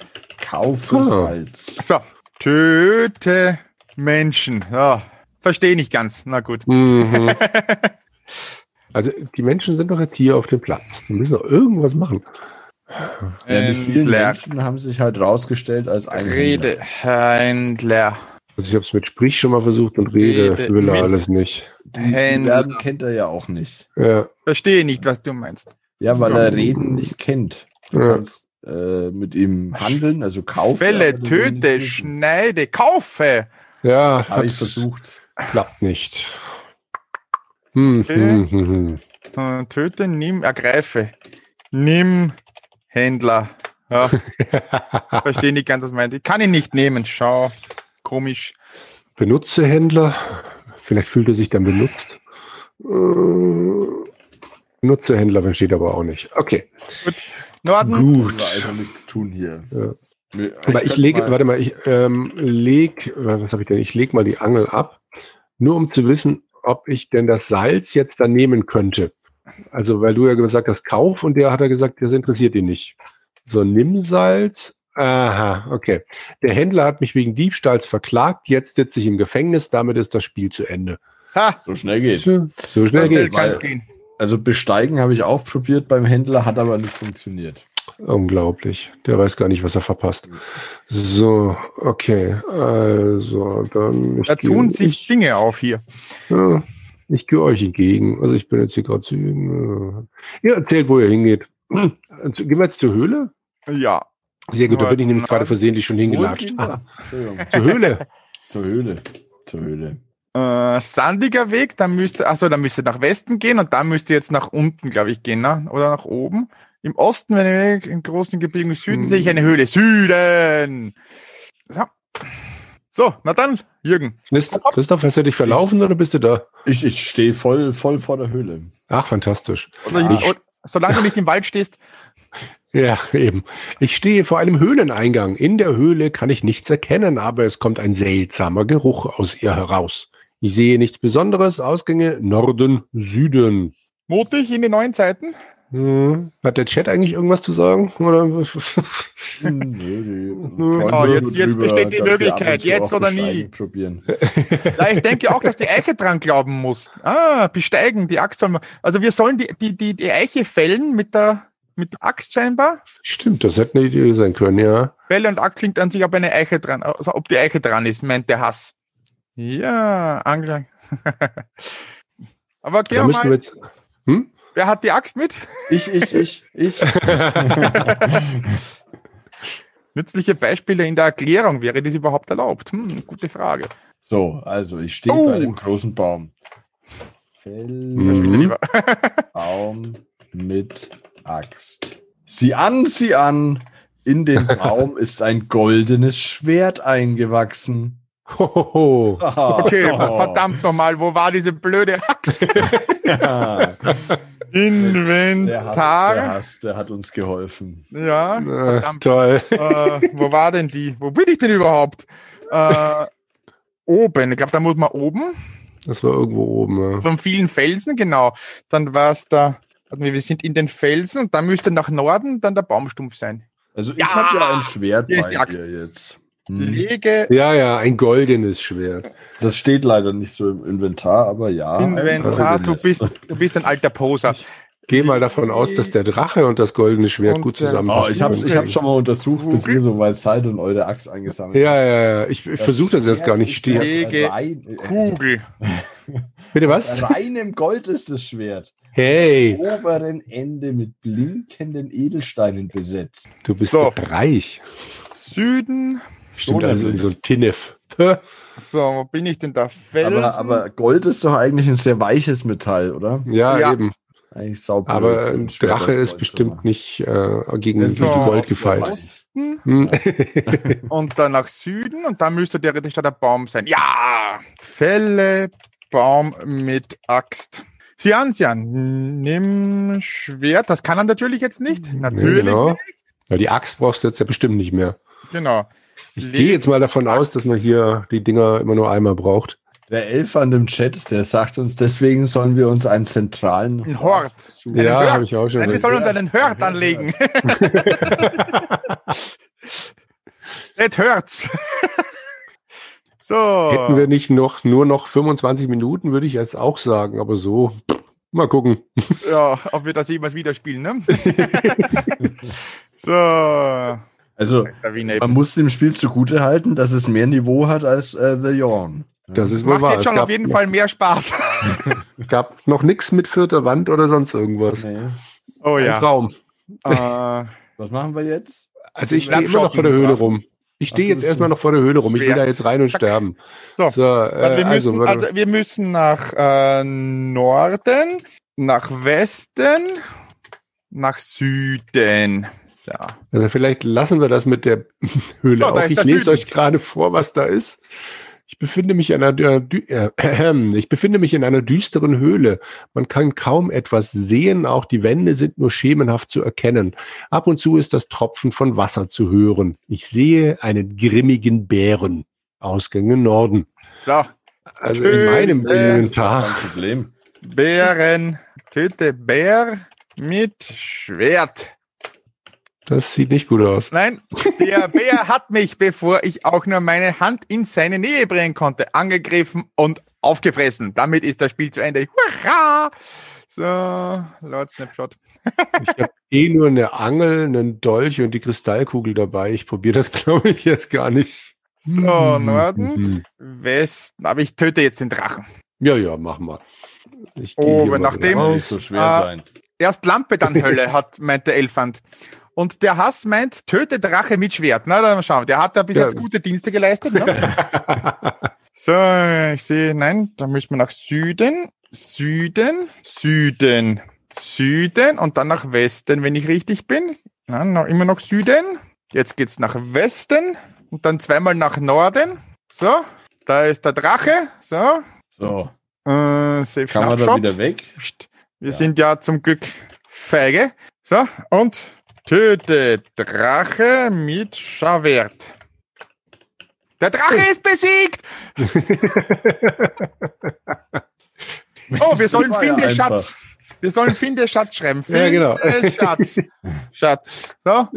Kaufe Ah. Salz. So, töte Menschen. Ja, verstehe nicht ganz. Na gut. Mhm. Also die Menschen sind doch jetzt hier auf dem Platz. Die müssen doch irgendwas machen. Ja, die vielen Händler. Menschen haben sich halt rausgestellt als ein Rede, Händler. Also ich habe es mit Sprich schon mal versucht und Rede, Rede, will er alles nicht. Händler. Kennt er ja auch nicht. Ja, Verstehe nicht, was du meinst. Ja, weil So. er Reden nicht kennt. Du Ja. kannst äh, mit ihm handeln, also kaufen. Fälle, töte, schneide, kaufe. ja Habe ich versucht. klappt nicht. Hm, Okay. hm, hm, hm. Äh, Töte, nimm, ergreife. Nimm, Händler. Ja, verstehe nicht ganz, was meint. Ich kann ihn nicht nehmen. Schau. Komisch. Benutze Händler. Vielleicht fühlt er sich dann benutzt. Äh, Benutze Händler, wenn steht aber auch nicht. Okay, Norden. Können gut. also nichts tun hier. Ja. Nee, Aber ich könnte lege, mal- warte mal, ich ähm, leg, was habe ich denn? Ich leg mal die Angel ab, nur um zu wissen, ob ich denn das Salz jetzt dann nehmen könnte. Also, weil du ja gesagt hast, Kauf und der hat er gesagt, das interessiert ihn nicht. So, nimm Salz. Aha, okay. Der Händler hat mich wegen Diebstahls verklagt, jetzt sitze ich im Gefängnis, damit ist das Spiel zu Ende. Ha, So schnell geht's. So so schnell schnell geht's. kann es weil- gehen. Also besteigen habe ich auch probiert beim Händler, hat aber nicht funktioniert. Unglaublich. Der weiß gar nicht, was er verpasst. So, okay. Also, dann. ich Da tun sich ich, Dinge auf hier. Ja, ich gehe euch entgegen. Also ich bin jetzt hier gerade zu. Ihr erzählt, wo ihr hingeht. Gehen wir jetzt zur Höhle? Ja. Sehr gut, da bin ich nämlich gerade versehentlich schon hingelatscht. Ah, zur Höhle. Zur Höhle. Zur Höhle. Äh, sandiger Weg, dann müsste, also dann müsste nach Westen gehen und dann müsste jetzt nach unten, glaube ich, gehen, ne? oder nach oben. Im Osten, wenn ich im großen Gebiet im Süden Hm. sehe ich eine Höhle. Süden! So. So, na dann, Jürgen. Christ- Christoph, hast du dich verlaufen oder bist du da? Ich, ich stehe voll, voll vor der Höhle. Ach, fantastisch. Oder Ja. oder, solange du nicht im Wald stehst. Ja, eben. Ich stehe vor einem Höhleneingang. In der Höhle kann ich nichts erkennen, aber es kommt ein seltsamer Geruch aus ihr heraus. Ich sehe nichts Besonderes. Ausgänge Norden, Süden. Mutig in die neuen Zeiten. Hm. Hat der Chat eigentlich irgendwas zu sagen? Oder? Genau, jetzt- jetzt besteht die Möglichkeit, jetzt oder nie. Probieren. Ja, ich denke auch, dass die Eiche dran glauben muss. Ah, besteigen, die Axt sollen wir. Also wir sollen die, die, die, die Eiche fällen mit der, mit der Axt scheinbar. Stimmt, das hätte eine Idee sein können, ja. Fälle und Axt klingt an sich, ob eine Eiche dran, also ob die Eiche dran ist, meint der Hass. Ja, Angler. Aber gehen Da wir mal, jetzt. Hm? wer hat die Axt mit? Ich, ich, ich, ich. Nützliche Beispiele in der Erklärung, wäre das überhaupt erlaubt? Hm, gute Frage. So, also ich stehe Oh. bei dem großen Baum. Mhm. Verschwinde lieber. Baum mit Axt. Sieh an, sieh an. In dem Baum ist ein goldenes Schwert eingewachsen. Hohoho. Okay, Oh. verdammt nochmal, wo war diese blöde Axt? Ja, der, Hass, der, Inventar. Hass, der hat uns geholfen. Ja, Äh, verdammt. toll. äh, wo war denn die? Wo bin ich denn überhaupt? Äh, oben. Ich glaube, da muss man oben. Das war irgendwo oben. Ja. Von vielen Felsen, genau. Dann war es da. Warte mal, Wir sind in den Felsen und dann müsste nach Norden dann der Baumstumpf sein. Also ich Ja! habe ja ein Schwert Hier ist bei die Axt. dir jetzt. Hm. Lege ja, ja, ein goldenes Schwert. Das steht leider nicht so im Inventar, aber ja. Inventar. Du bist, du bist ein alter Poser. Geh mal davon aus, dass der Drache und das goldene Schwert Und gut der- zusammen. Oh, ich habe ich hab schon mal untersucht, bis ihr so weit seid und eure Axt eingesammelt Ja, ja, ja. Ich, ich versuche das jetzt gar nicht. Ich stehe. Lege Rein, Kugel. Bitte was? reinem Gold ist das Schwert. Hey, Oberen Ende mit blinkenden Edelsteinen besetzt. du bist So. doch reich. Süden. Stimmt So also in so ein Tinnef. Hä? So, wo bin ich denn da? Felsen. Aber, aber Gold ist doch eigentlich ein sehr weiches Metall, oder? Ja, Ja. eben. Eigentlich sauber. Aber ein Drache ist bestimmt nicht äh, gegen So, Gold weiß. Osten Hm. und dann nach Süden und dann müsste theoretisch da der Baum sein. Ja! Fälle Baum mit Axt. Sian, Sian, nimm Schwert. Das kann er natürlich jetzt nicht. Natürlich. Nee, genau. nicht. Ja, die Axt brauchst du jetzt ja bestimmt nicht mehr. genau. Ich Leg- gehe jetzt mal davon aus, dass man hier die Dinger immer nur einmal braucht. Der Elf an dem Chat, der sagt uns, deswegen sollen wir uns einen zentralen Ein Hort. suchen. ja, habe ich auch schon. Nein, wir sollen uns einen Hört anlegen. It hurts. So. Hätten wir nicht noch nur noch 25 Minuten, würde ich jetzt auch sagen, aber so, mal gucken. Ja, ob wir das jemals wieder spielen, ne? so. Also, man muss dem Spiel zugute halten, dass es mehr Niveau hat als äh, The Yawn. Das ist Macht wahr. jetzt Es schon gab, auf jeden Fall mehr Spaß. gab noch nichts mit vierter Wand oder sonst irgendwas. Nee. Oh Ein Traum. Äh, Was machen wir jetzt? Also ich stehe immer noch vor der Höhle rum. Ich stehe jetzt erstmal noch vor der Höhle rum. Ich will da jetzt rein und sterben. So. So, äh, also, wir müssen, also wir müssen nach äh, Norden, nach Westen, nach Süden. So. Also vielleicht lassen wir das mit der Höhle So, auch. Ich lese Süden. euch gerade vor, was da ist. Ich befinde mich in einer, äh, äh, ich befinde mich in einer düsteren Höhle. Man kann kaum etwas sehen. Auch die Wände sind nur schemenhaft zu erkennen. Ab und zu ist das Tropfen von Wasser zu hören. Ich sehe einen grimmigen Bären. Ausgänge Norden. so, Also in meinem Inventar. Problem. Bären, töte Bär mit Schwert. Das sieht nicht gut aus. Nein, der Bär hat mich, bevor ich auch nur meine Hand in seine Nähe bringen konnte, angegriffen und aufgefressen. Damit ist das Spiel zu Ende. Hurra! So, Lord Snapshot. Ich habe eh nur eine Angel, einen Dolch und die Kristallkugel dabei. Ich probiere das, glaube ich, jetzt gar nicht. So, Mhm. Norden, Mhm. Westen. Aber ich töte jetzt den Drachen. Ja, ja, mach mal. Ich gehe Oh, mal nachdem- raus. nicht so schwer Ah. sein. Erst Lampe, dann Hölle, hat, meint der Elfand. Und der Hass meint, töte Drache mit Schwert. Na, dann schauen wir. Der hat da bis Ja. jetzt gute Dienste geleistet. Ne? so, ich sehe, nein, da müssen wir nach Süden, Süden, Süden, Süden und dann nach Westen, wenn ich richtig bin. Nein, noch, immer noch Süden. Jetzt geht's nach Westen und dann zweimal nach Norden. So, da ist der Drache. So, So, äh, Safe kann man da wieder weg? Wir Ja. sind ja zum Glück feige. So, und töte Drache mit Schawert. Der Drache ist besiegt! Oh, wir sollen Finde. Schatz. Wir sollen Finde Schatz schreiben. Ja, genau. Finde Schatz. Schatz. So.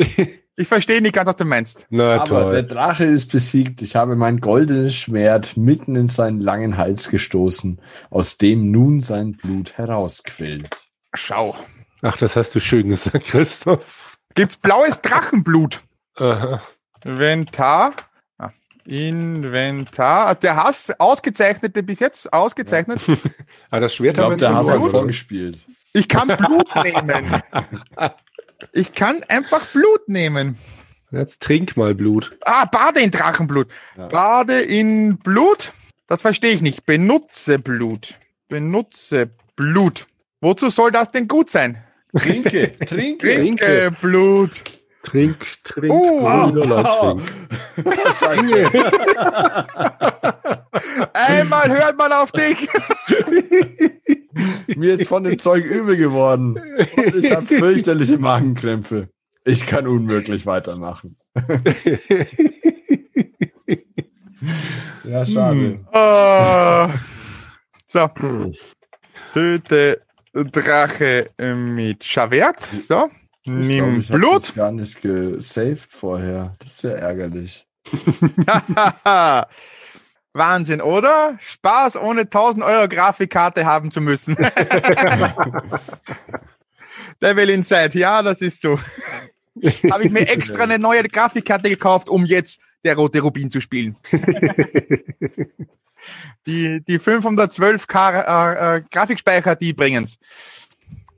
Ich verstehe nicht ganz, was du meinst. Na Aber der toll. Drache ist besiegt. Ich habe mein goldenes Schwert mitten in seinen langen Hals gestoßen, aus dem nun sein Blut herausquillt. Schau. Ach, das hast du schön gesagt, Christoph. Gibt's blaues Drachenblut? Aha. Inventar. Ah, Inventar. Also der Hass, ausgezeichnete bis jetzt, ausgezeichnet. Ah, das Schwert Ich glaube, haben der wir jetzt vorgespielt. Ich kann Blut nehmen. Ich kann einfach Blut nehmen. Jetzt trink mal Blut. Ah, bade in Drachenblut. Ja. Bade in Blut? Das verstehe ich nicht. Benutze Blut. Benutze Blut. Wozu soll das denn gut sein? Trinke, trinke. Trinke Blut. Trink, trink, Oh. Brüderlein, trink. Scheiße. Einmal hört man auf dich. Mir ist von dem Zeug übel geworden. Und ich habe fürchterliche Magenkrämpfe. Ich kann unmöglich weitermachen. Ja, schade. Ah. so. Töte Drache mit Schawert. So. Ich Nimm glaub, Blut. das gar nicht gesaved vorher. Das ist ja ärgerlich. Wahnsinn, oder? Spaß, ohne 1000 Euro Grafikkarte haben zu müssen. Devil Inside, ja, das ist so. Habe ich mir extra eine neue Grafikkarte gekauft, um jetzt der rote Rubin zu spielen. Die, die 512k äh, äh, Grafikspeicher, die bringen's.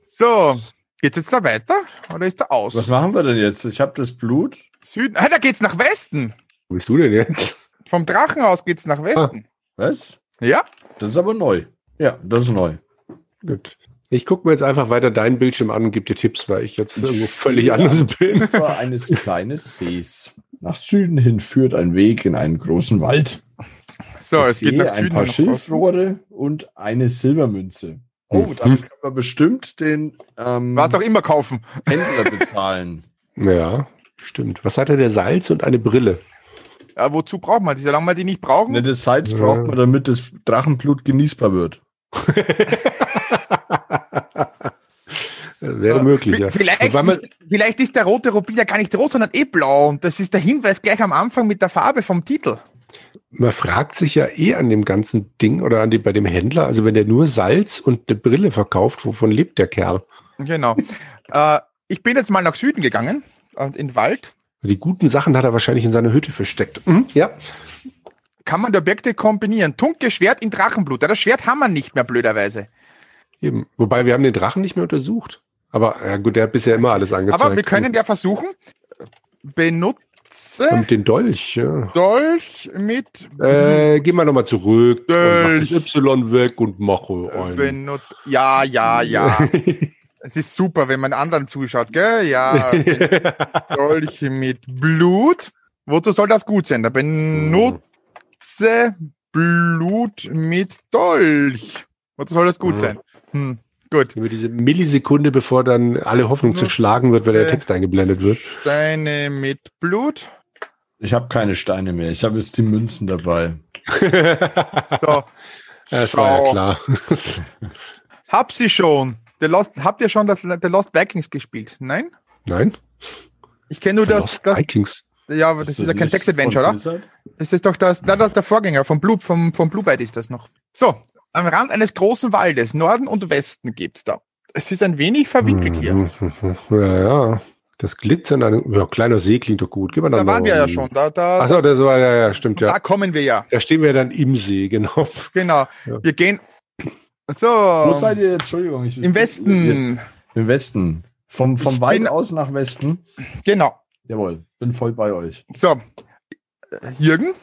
So, geht's jetzt da weiter? Oder ist da aus? Was machen wir denn jetzt? Ich habe das Blut. Süden? Ah, da geht's nach Westen. Wo bist du denn jetzt? Vom Drachen aus geht's nach Westen. Was? Ja? Das ist aber neu. Ja, das ist neu. Gut. Ich gucke mir jetzt einfach weiter deinen Bildschirm an und gebe dir Tipps, weil ich jetzt irgendwo völlig anders bin. Ufer eines kleinen Sees. Nach Süden hin führt ein Weg in einen großen Wald. So, Ich es geht nach ein Süden. paar nach Osten. Schilfrohre und eine Silbermünze. Oh, Mhm. damit können wir bestimmt den ähm, Was doch immer kaufen. Händler bezahlen. Ja, stimmt. Was hat er? Der Salz und eine Brille. Ja, wozu braucht man die? Solange wir die nicht brauchen. Ne, das Salz Ja. braucht man, damit das Drachenblut genießbar wird. Äh, Wäre möglich, ja. Vielleicht, man, ist, vielleicht ist der rote Rubin ja gar nicht rot, sondern eh blau. Und das ist der Hinweis gleich am Anfang mit der Farbe vom Titel. Man fragt sich ja eh an dem ganzen Ding oder an dem, bei dem Händler, also wenn der nur Salz und eine Brille verkauft, wovon lebt der Kerl? Genau. äh, ich bin jetzt mal nach Süden gegangen, äh, in den Wald. Die guten Sachen hat er wahrscheinlich in seiner Hütte versteckt. Mhm, ja. Kann man die Objekte kombinieren? Dunkles Schwert in Drachenblut. Ja, das Schwert haben wir nicht mehr, blöderweise. Eben. Wobei wir haben den Drachen nicht mehr untersucht. Aber ja gut, der hat bisher immer alles angezeigt. Aber wir können ja versuchen, benutze Und den Dolch, ja. Dolch mit Äh, geh mal nochmal zurück. und mach Dolch. Y weg und mache ein. benutze. Ja, ja, ja. Es ist super, wenn man anderen zuschaut, gell? Ja, Dolch mit Blut. Wozu soll das gut sein? Da benutze Blut mit Dolch. Wozu soll das gut Mhm. sein? Hm, gut. Über diese Millisekunde, bevor dann alle Hoffnung zerschlagen wird, weil der. Text eingeblendet wird. Steine mit Blut. Ich habe keine Steine mehr. Ich habe jetzt die Münzen dabei. So, Das war ja klar. hab sie schon. The Lost, habt ihr schon das The Lost Vikings gespielt? Nein? Nein? Ich kenne nur The das, Lost das Vikings. ja, aber das ist ja kein Text-Adventure, von oder? Blizzard? Das ist doch das, na, das der Vorgänger vom Blue, vom, vom Blue Byte ist das noch. So, am Rand eines großen Waldes, Norden und Westen gibt's da. Es ist ein wenig verwinkelt hier. Mhm, Ja, ja. Das Glitzern, an einem- ja, kleiner See klingt doch gut. Gib mal Da waren wir ja schon. Da, da, Ach so, das war, ja, ja, stimmt, da ja. kommen wir ja. Da stehen wir dann im See, genau. Genau. Ja. Wir gehen. So. Wo seid ihr jetzt? Entschürdigung. Ich, Im Westen. Im Westen. Vom, vom Ich bin- aus nach Westen. Genau. Jawohl, bin voll bei euch. So. Jürgen?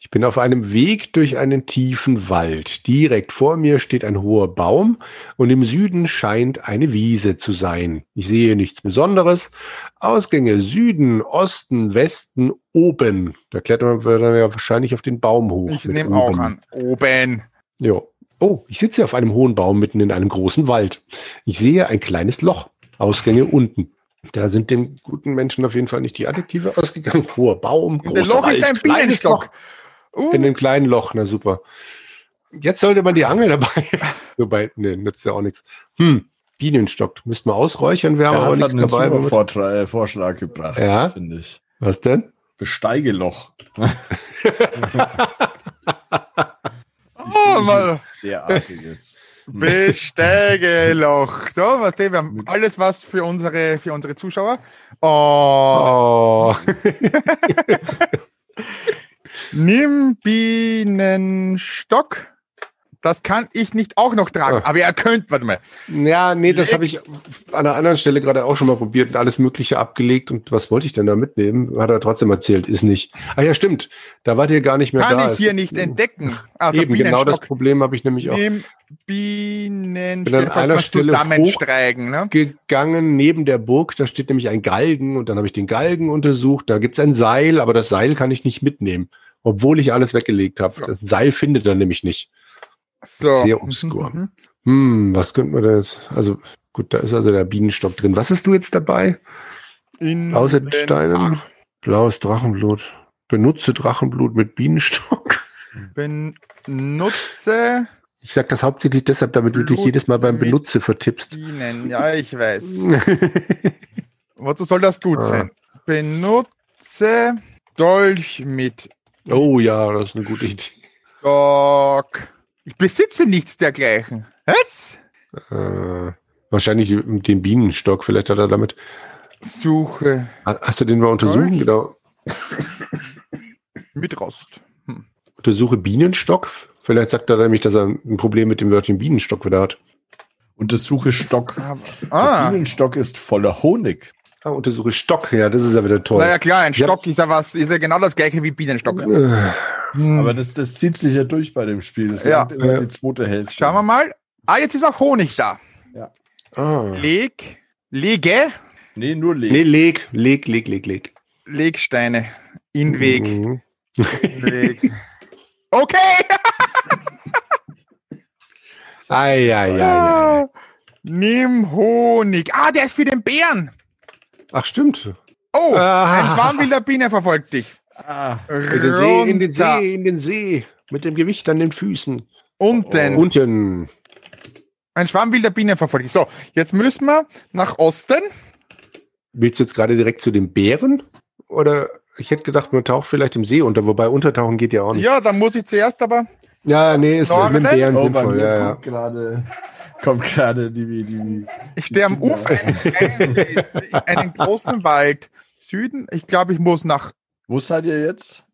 Ich bin auf einem Weg durch einen tiefen Wald. Direkt vor mir steht ein hoher Baum und im Süden scheint eine Wiese zu sein. Ich sehe nichts Besonderes. Ausgänge Süden, Osten, Westen, oben. Da klettern wir dann ja wahrscheinlich auf den Baum hoch. Ich nehme auch an. Oben. Jo. Oh, ich sitze auf einem hohen Baum mitten in einem großen Wald. Ich sehe ein kleines Loch. Ausgänge unten. Da sind dem guten Menschen auf jeden Fall nicht die Adjektive ausgegangen. Hoher Baum, großer Loch Wald, ist ein kleines Bienenstock. Loch. Uh, In dem kleinen Loch, na super. Jetzt sollte man die Angel dabei. Wobei, ne, nützt ja auch nichts. Hm, Bienenstock. Müssten wir ausräuchern, wir haben Ja, aber nichts hat einen dabei. super womit- Vortra äh, Vorschlag gebracht, Ja. finde ich. Was denn? Besteigeloch. oh, mal. derartiges. Besteigeloch. So, was denn? Wir haben alles was für unsere, für unsere Zuschauer. Oh, Oh. Nimm Bienenstock. Das kann ich nicht auch noch tragen. Ah. Aber ihr könnt, warte mal. Ja, nee, das habe ich an einer anderen Stelle gerade auch schon mal probiert und alles Mögliche abgelegt. Und was wollte ich denn da mitnehmen? Hat er trotzdem erzählt, ist nicht. Ah ja, stimmt. Da wart ihr gar nicht mehr Kann da. ich hier Es- nicht entdecken. Also Eben, genau das Bienenstock. Problem habe ich nämlich auch Nimm Bin an Bienenstock. einer Stelle zusammenstreigen. Ne? gegangen neben der Burg. Da steht nämlich ein Galgen und dann habe ich den Galgen untersucht. Da gibt's ein Seil, aber das Seil kann ich nicht mitnehmen, obwohl ich alles weggelegt habe. So. Das Seil findet er nämlich nicht. So. Sehr obskur. Mhm, mhm. Hm, was könnte man jetzt? Also gut, da ist also der Bienenstock drin. Was hast du jetzt dabei? In Außer den- Steinen? Blaues Drachenblut. Benutze Drachenblut mit Bienenstock. Benutze Ich sag das hauptsächlich deshalb, damit du dich Blut jedes Mal beim Benutze vertippst. Bienen. Ja, ich weiß. Wozu soll das gut Ah. sein? Benutze Dolch mit oh ja, das ist eine gute Idee. Stock. Ich besitze nichts dergleichen. Was? Äh, wahrscheinlich den Bienenstock, vielleicht hat er damit. Suche Ha- Hast du den mal untersuchen? Dolch? Genau. mit Rost. Hm. Untersuche Bienenstock. Vielleicht sagt er nämlich, dass er ein Problem mit dem Wörtchen Bienenstock wieder hat. Untersuche Stock. Aber, Der ah, Bienenstock ist voller Honig. Ah, untersuche Stock. Ja, das ist ja wieder toll. naja klar, ein Ja. Stock ist ja was, ist ja genau das gleiche wie Bienenstock. Äh, Hm. Aber das, das zieht sich ja durch bei dem Spiel. Das Ja. ja. immer Ja. die zweite Hälfte. Schauen wir mal. Ah, jetzt ist auch Honig da. ah. Leg, lege, Nee, nur Leg. Nee, leg, leg, leg, leg, leg. Legsteine in Weg. Mhm. Weg. Okay. Ei, ei, ei, ei. Ah, Nimm Honig. Ah, der ist für den Bären. Ach, stimmt. Oh, Ah. ein Schwarm wilder Biene verfolgt dich. Ah, In den See, in den. See, in den See. Mit dem Gewicht an den Füßen. Unten. Unten. Ein Schwarm wilder Bienen verfolgt dich. So, jetzt müssen wir nach Osten. Willst du jetzt gerade direkt zu den Bären? Oder ich hätte gedacht, man taucht vielleicht im See unter, wobei untertauchen geht ja auch nicht. Ja, dann muss ich zuerst aber. Ja, nee, ist Norden? mit den Bären Oh, sinnvoll. Ja, ja. gerade kommt gerade die, die, Ich stehe am Ufer einen, einen großen Wald. Süden, ich glaube, ich muss nach. Wo seid ihr jetzt?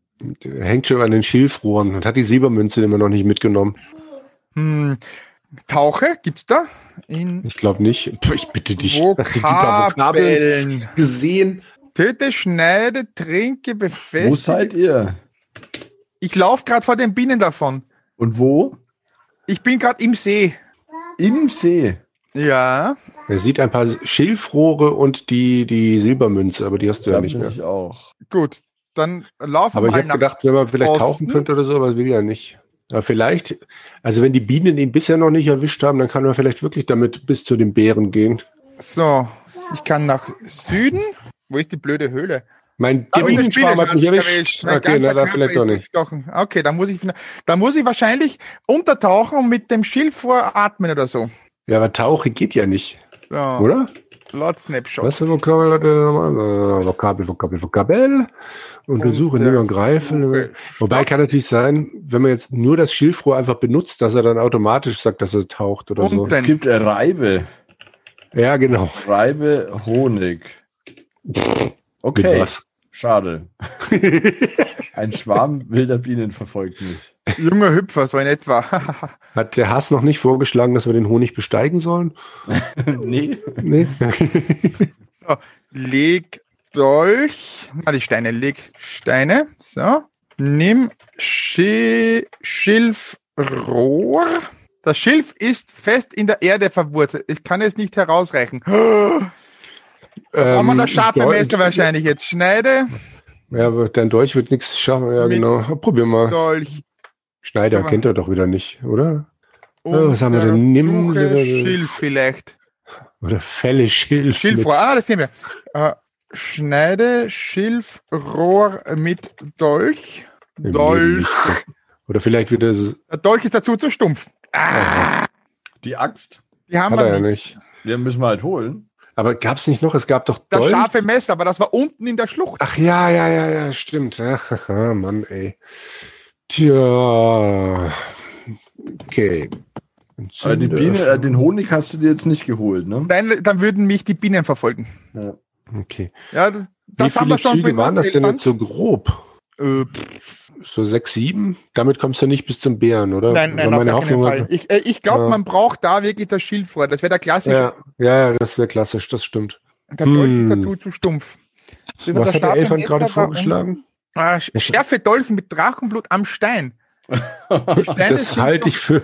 Hängt schon an den Schilfrohren und hat die Silbermünze immer noch nicht mitgenommen. Hm, Tauche, gibt's da? In Ich glaube nicht. Puh, ich bitte dich. Vokabeln gesehen? Töte, schneide, trinke, Wo befestige. seid ihr? Ich laufe gerade vor den Bienen davon. Und wo? Ich bin gerade im See. Im See. Ja. Er sieht ein paar Schilfrohre und die, die Silbermünze, aber die hast du ja Da nicht mehr. ich auch. Gut, dann laufen Aber wir ich mal habe nach. gedacht, wenn man vielleicht Osten. tauchen könnte oder so, aber das will ja nicht. Aber vielleicht, also wenn die Bienen ihn bisher noch nicht erwischt haben, dann kann man vielleicht wirklich damit bis zu den Bären gehen. So, ich kann nach Süden. Wo ist die blöde Höhle? Mein Ah, mit der Bienenschwarm hat mich erwischt. Okay, na, ganzer da Körper vielleicht doch nicht. Okay, dann muss ich, dann muss ich wahrscheinlich untertauchen und mit dem Schilfrohr atmen oder so. Ja, aber Tauche geht ja nicht, So, oder? Laut Snapshot. Was für Vokabel hat er nochmal? Äh, Vokabel, Vokabel, Vokabel. Untersuche, der und greifen. Suche Wobei Stopp. kann natürlich sein, wenn man jetzt nur das Schilfrohr einfach benutzt, dass er dann automatisch sagt, dass er taucht oder Und so. dann- Es gibt äh, Reibe. Ja, genau. Reibe, Honig. Mit Okay, was? schade. Ein Schwarm wilder Bienen verfolgt mich. Junger Hüpfer, so in etwa. Hat der Hass noch nicht vorgeschlagen, dass wir den Honig besteigen sollen? nee. Nee. so, leg Dolch. Na, die Steine, leg Steine. So. Nimm Schi Schilfrohr. Das Schilf ist fest in der Erde verwurzelt. Ich kann es nicht herausreichen. Brauchen wir Ähm, das scharfe Messer wahrscheinlich jetzt. Schneide, Ja, aber dein Deutsch wird nichts schaffen. Ja, Mit genau. Probier mal. Dolch Schneider kennt er doch wieder nicht, oder? und was haben wir denn? Nimm- Schilf vielleicht. Oder Fälle Schilf. Schilfrohr, ah, das nehmen wir. Äh, schneide Schilfrohr mit Dolch. im Dolch. Nicht. Oder vielleicht wieder. s- Der Dolch ist dazu zu stumpf. Ah, Die Axt. die haben Hat er wir ja nicht. nicht. Wir müssen wir halt holen. Aber gab es nicht noch? Es gab doch Das Dolch. scharfe Messer, aber das war unten in der Schlucht. Ach ja, ja, ja, ja, stimmt. Ach, Mann, ey. Tja. Okay. Aber die Biene, äh, den Honig hast du dir jetzt nicht geholt, ne? Dann, dann würden mich die Bienen verfolgen. Ja. Okay. Ja, das, Wie das haben viele wir schon Züge waren das denn jetzt so grob? Äh, pff, So sechs, sieben? Damit kommst du nicht bis zum Bären, oder? nein, nein, auf meine keinen Hoffnung. Fall. Ich, äh, ich glaube, Ja. man braucht da wirklich das Schilfrohr. Das wäre der klassische. Ja, ja, ja, das wäre klassisch, das stimmt. Der Dolch Hm. ist dazu zu stumpf. Das Was hat der Messer gerade vorgeschlagen? sch- schärfe Dolch mit Drachenblut am Stein. Das halte ich für,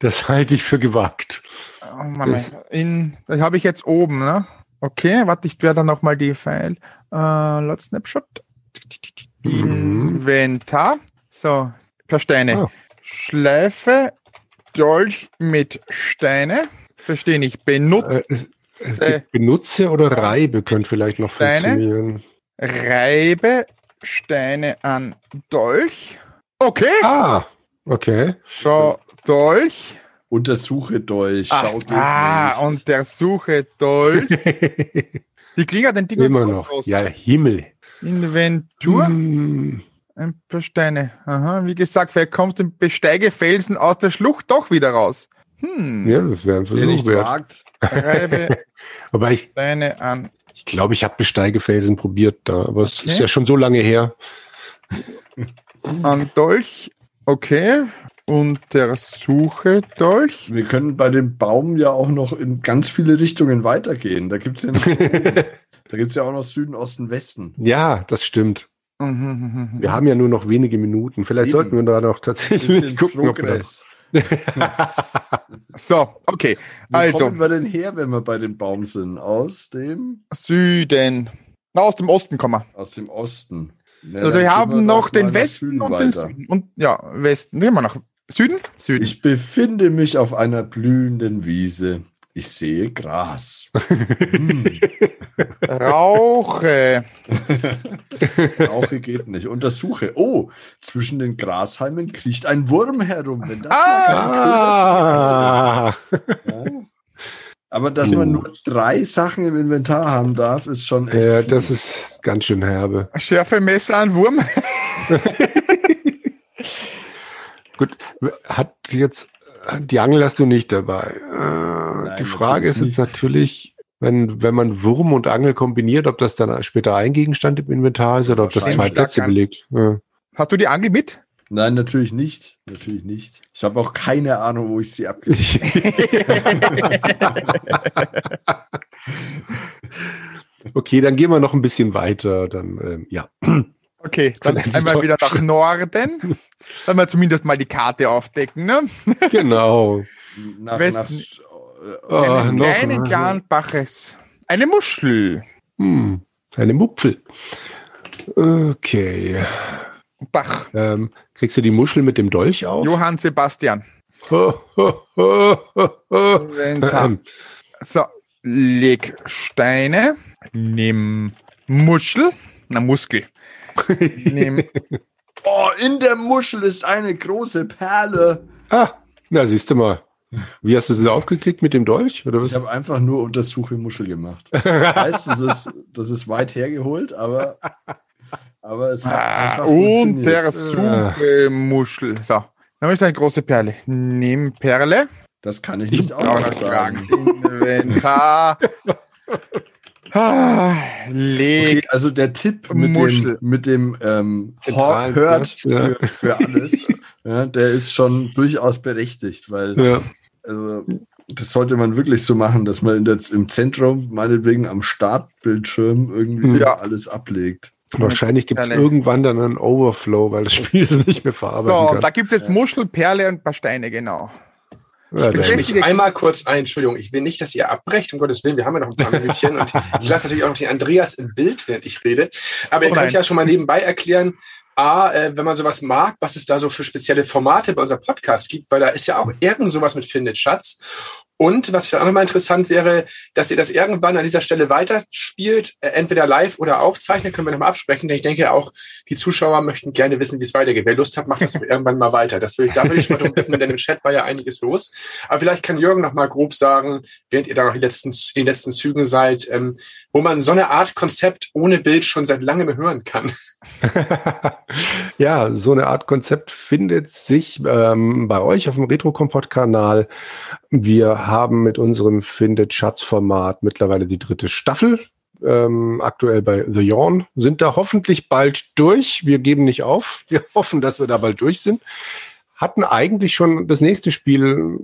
das halte ich für gewagt. Oh Mann, Das- in, das habe ich jetzt oben, ne? Okay, warte, ich werde noch mal die File. Äh, Lot Snapshot. Mhm. Inventar. So, per Steine. Ah. Schleife, Dolch mit Steine. Verstehe nicht. Benutze, Äh, Benutze oder Reibe könnte vielleicht noch Steine? funktionieren. reibe Steine an Dolch. Okay. Ah, okay. So, Dolch. Untersuche Dolch. Ach, Schau ah, nicht. und der Suche Dolch. Die kriegen ja den Ding Immer aus noch. Ja, Himmel. Inventur. Hm, Ein paar Steine. Aha, wie gesagt, vielleicht kommst du im Besteigefelsen aus der Schlucht doch wieder raus. Hm. ja, das wäre ein Versuch nicht wert. Aber ich, Steine an. ich glaube, ich habe Besteigefelsen probiert da, aber es Okay. ist ja schon so lange her. An Dolch. Okay. Und der Suche Dolch. wir können bei dem Baum ja auch noch in ganz viele Richtungen weitergehen. Da gibt's ja, noch, da gibt's ja auch noch Süden, Osten, Westen. Ja, das stimmt. Mhm, mhm, mhm. Wir haben ja nur noch wenige Minuten. Vielleicht Eben. sollten wir da noch tatsächlich gucken, ob wir Progress. So, okay. Wo Also, kommen wir denn her, wenn wir bei dem Baum sind? Aus dem, Süden. Na, aus dem Osten kommen wir. aus dem Osten. Ja, Also wir haben doch noch den Westen und den. Süden. Und ja, Westen. Gehen wir nach Süden? Süden. Ich befinde mich auf einer blühenden Wiese. Ich sehe Gras. Hm. Rauche. Rauche geht nicht. Untersuche. Oh, zwischen den Grashalmen kriecht ein Wurm herum. Wenn das Ah, ja. Aber dass man nur drei Sachen im Inventar haben darf, ist schon echt. ja, das ist ganz schön herbe. Schärfe Messer an Wurm. Gut, hat jetzt die Angel hast du nicht dabei. Äh, die Frage ist jetzt natürlich, wenn, wenn man Wurm und Angel kombiniert, ob das dann später ein Gegenstand im Inventar ist oder ob das zwei. Plätze belegt. Ja. Hast du die Angel mit? Nein, natürlich nicht. Natürlich nicht. Ich habe auch keine Ahnung, wo ich sie abgebe. okay, dann gehen wir noch ein bisschen weiter. Dann, ähm, ja. Okay, dann einmal wieder nach Norden. Dann wir zumindest mal die Karte aufdecken. Ne? Genau. Nach, Westen- nach, Oh, Einen noch kleinen mal. klaren Baches. Eine Muschel. Hm, eine Mupfel. Okay. Bach. Ähm, kriegst du die Muschel mit dem Dolch auf? Johann Sebastian. Inventar. Ähm, So, leg Steine. Nimm Muschel. Na, Muskel. Nimm oh, in der Muschel ist eine große Perle. ah, na siehst du mal. Wie hast du sie aufgekriegt mit dem Dolch? Oder was? Ich habe einfach nur Untersuche Muschel gemacht. Ich weiß, das ist, das ist weit hergeholt, aber, aber es hat ah, einfach funktioniert. Untersuche Muschel. So, dann habe ich eine große Perle. Nimm Perle. Das kann ich nicht Auch noch auftragen. tragen. Inventar. Ah, leg. Okay, also der Tipp mit Muschel. dem, mit dem ähm, hört für, für alles, ja, der ist schon durchaus berechtigt, weil Ja. also, das sollte man wirklich so machen, dass man der, im Zentrum, meinetwegen am Startbildschirm, irgendwie Ja. alles ablegt. Wahrscheinlich gibt es irgendwann dann einen Overflow, weil das Spiel es nicht mehr verarbeiten So, kann. da gibt es jetzt Muschel, Perle und ein paar Steine, genau. Ja, dann- echt- mich einmal kurz ein, Entschuldigung, ich will nicht, dass ihr abbrecht, um Gottes Willen, wir haben ja noch ein paar Minütchen und ich lasse natürlich auch noch den Andreas im Bild, während ich rede. Aber ihr Oh könnt nein. ja schon mal nebenbei erklären, A, äh, wenn man sowas mag, was es da so für spezielle Formate bei unserem Podcast gibt, weil da ist ja auch irgend sowas mit Findet Schatz. Und was vielleicht auch nochmal interessant wäre, dass ihr das irgendwann an dieser Stelle weiterspielt, äh, entweder live oder aufzeichnen, können wir nochmal absprechen, denn ich denke auch, die Zuschauer möchten gerne wissen, wie es weitergeht. Wer Lust hat, macht das irgendwann mal weiter. Das will, da will ich mal drum bitten, denn im Chat war ja einiges los. Aber vielleicht kann Jürgen noch mal grob sagen, während ihr da noch in den letzten, in den letzten Zügen seid, ähm, wo man so eine Art Konzept ohne Bild schon seit langem hören kann. ja, so eine Art Konzept findet sich ähm, bei euch auf dem Retro-Kompott-Kanal. Wir haben mit unserem Findet Schatz-Format mittlerweile die dritte Staffel. Ähm, aktuell bei The Yawn, sind da hoffentlich bald durch. Wir geben nicht auf. Wir hoffen, dass wir da bald durch sind. Hatten eigentlich schon das nächste Spiel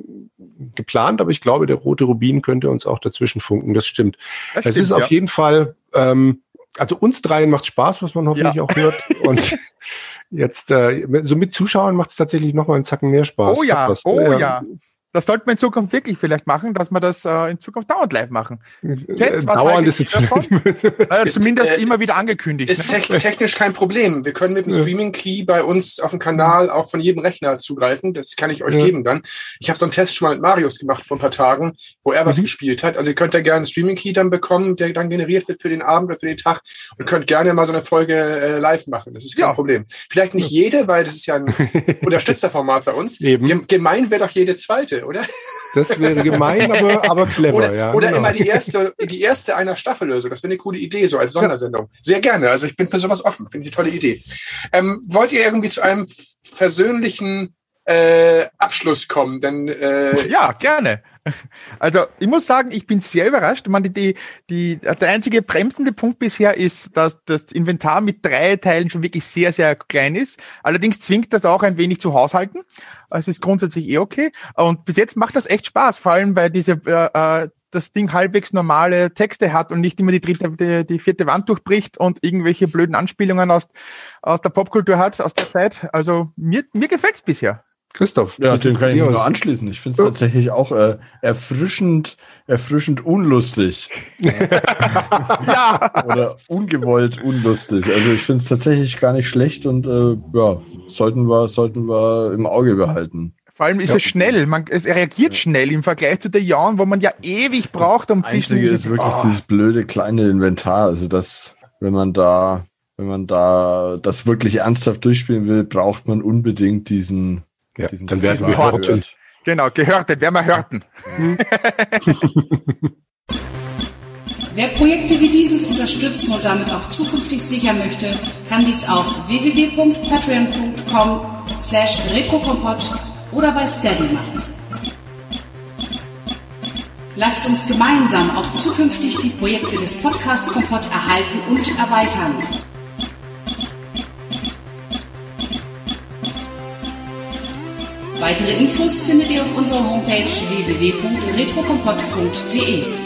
geplant, aber ich glaube, der rote Rubin könnte uns auch dazwischen funken. Das stimmt. Das es stimmt, ist auf ja. jeden Fall, ähm, also uns dreien macht Spaß, was man hoffentlich Ja. auch hört. Und jetzt, äh, so mit Zuschauern macht es tatsächlich noch mal einen Zacken mehr Spaß. Oh ja, was, oh äh, ja. Das sollten wir in Zukunft wirklich vielleicht machen, dass wir das äh, in Zukunft dauernd live machen. Äh, Chat, was dauernd haltet ist jetzt davon? Äh, zumindest äh, immer wieder angekündigt. Ist ne? techn technisch kein Problem. Wir können mit dem Ja. Streaming-Key bei uns auf dem Kanal auch von jedem Rechner zugreifen. Das kann ich euch Ja. geben dann. Ich habe so einen Test schon mal mit Marius gemacht vor ein paar Tagen, wo er was Mhm. gespielt hat. Also ihr könnt da gerne einen Streaming-Key dann bekommen, der dann generiert wird für den Abend oder für den Tag und könnt gerne mal so eine Folge äh, live machen. Das ist kein Ja. Problem. Vielleicht nicht jede, weil das ist ja ein Unterstützerformat bei uns. Eben. Gem- Gemein wäre doch jede zweite, oder? Das wäre gemein, aber, aber clever, Oder, ja. oder genau. immer die erste, die erste einer Staffellösung. Das wäre eine coole Idee, so als Sondersendung. Sehr gerne. Also ich bin für sowas offen. Finde ich eine tolle Idee. Ähm, wollt ihr irgendwie zu einem versöhnlichen äh, Abschluss kommen? Denn äh, Ja, gerne. Also ich muss sagen, ich bin sehr überrascht. Man, die, die, die, der einzige bremsende Punkt bisher ist, dass das Inventar mit drei Teilen schon wirklich sehr, sehr klein ist. Allerdings zwingt das auch ein wenig zu haushalten. Es ist grundsätzlich eh okay. Und bis jetzt macht das echt Spaß, vor allem weil diese äh, äh, das Ding halbwegs normale Texte hat und nicht immer die dritte, die, die vierte Wand durchbricht und irgendwelche blöden Anspielungen aus, aus der Popkultur hat, aus der Zeit. Also mir, mir gefällt's bisher. Christoph. Ja, dem kann ich nur aus? anschließen. Ich finde es Ja. tatsächlich auch äh, erfrischend, erfrischend unlustig. Ja, Oder ungewollt unlustig. Also ich finde es tatsächlich gar nicht schlecht und äh, ja, sollten wir, sollten wir im Auge behalten. vor allem ist Ja. es schnell, man, es reagiert schnell im Vergleich zu den Jahren, wo man ja ewig braucht, um Fischen. Einzige ist wirklich Ah. dieses blöde kleine Inventar. Also das, wenn man da, wenn man da das wirklich ernsthaft durchspielen will, braucht man unbedingt diesen. Ja, diesen dann werden wir. Horten. Genau, gehörtet, wer mal hörten. Wer Projekte wie dieses unterstützen und damit auch zukünftig sichern möchte, kann dies auf www.patreon.com slash retrokompott oder bei Steady machen. Lasst uns gemeinsam auch zukünftig die Projekte des Podcast Kompott erhalten und erweitern. Weitere Infos findet ihr auf unserer Homepage www.retrokompott.de.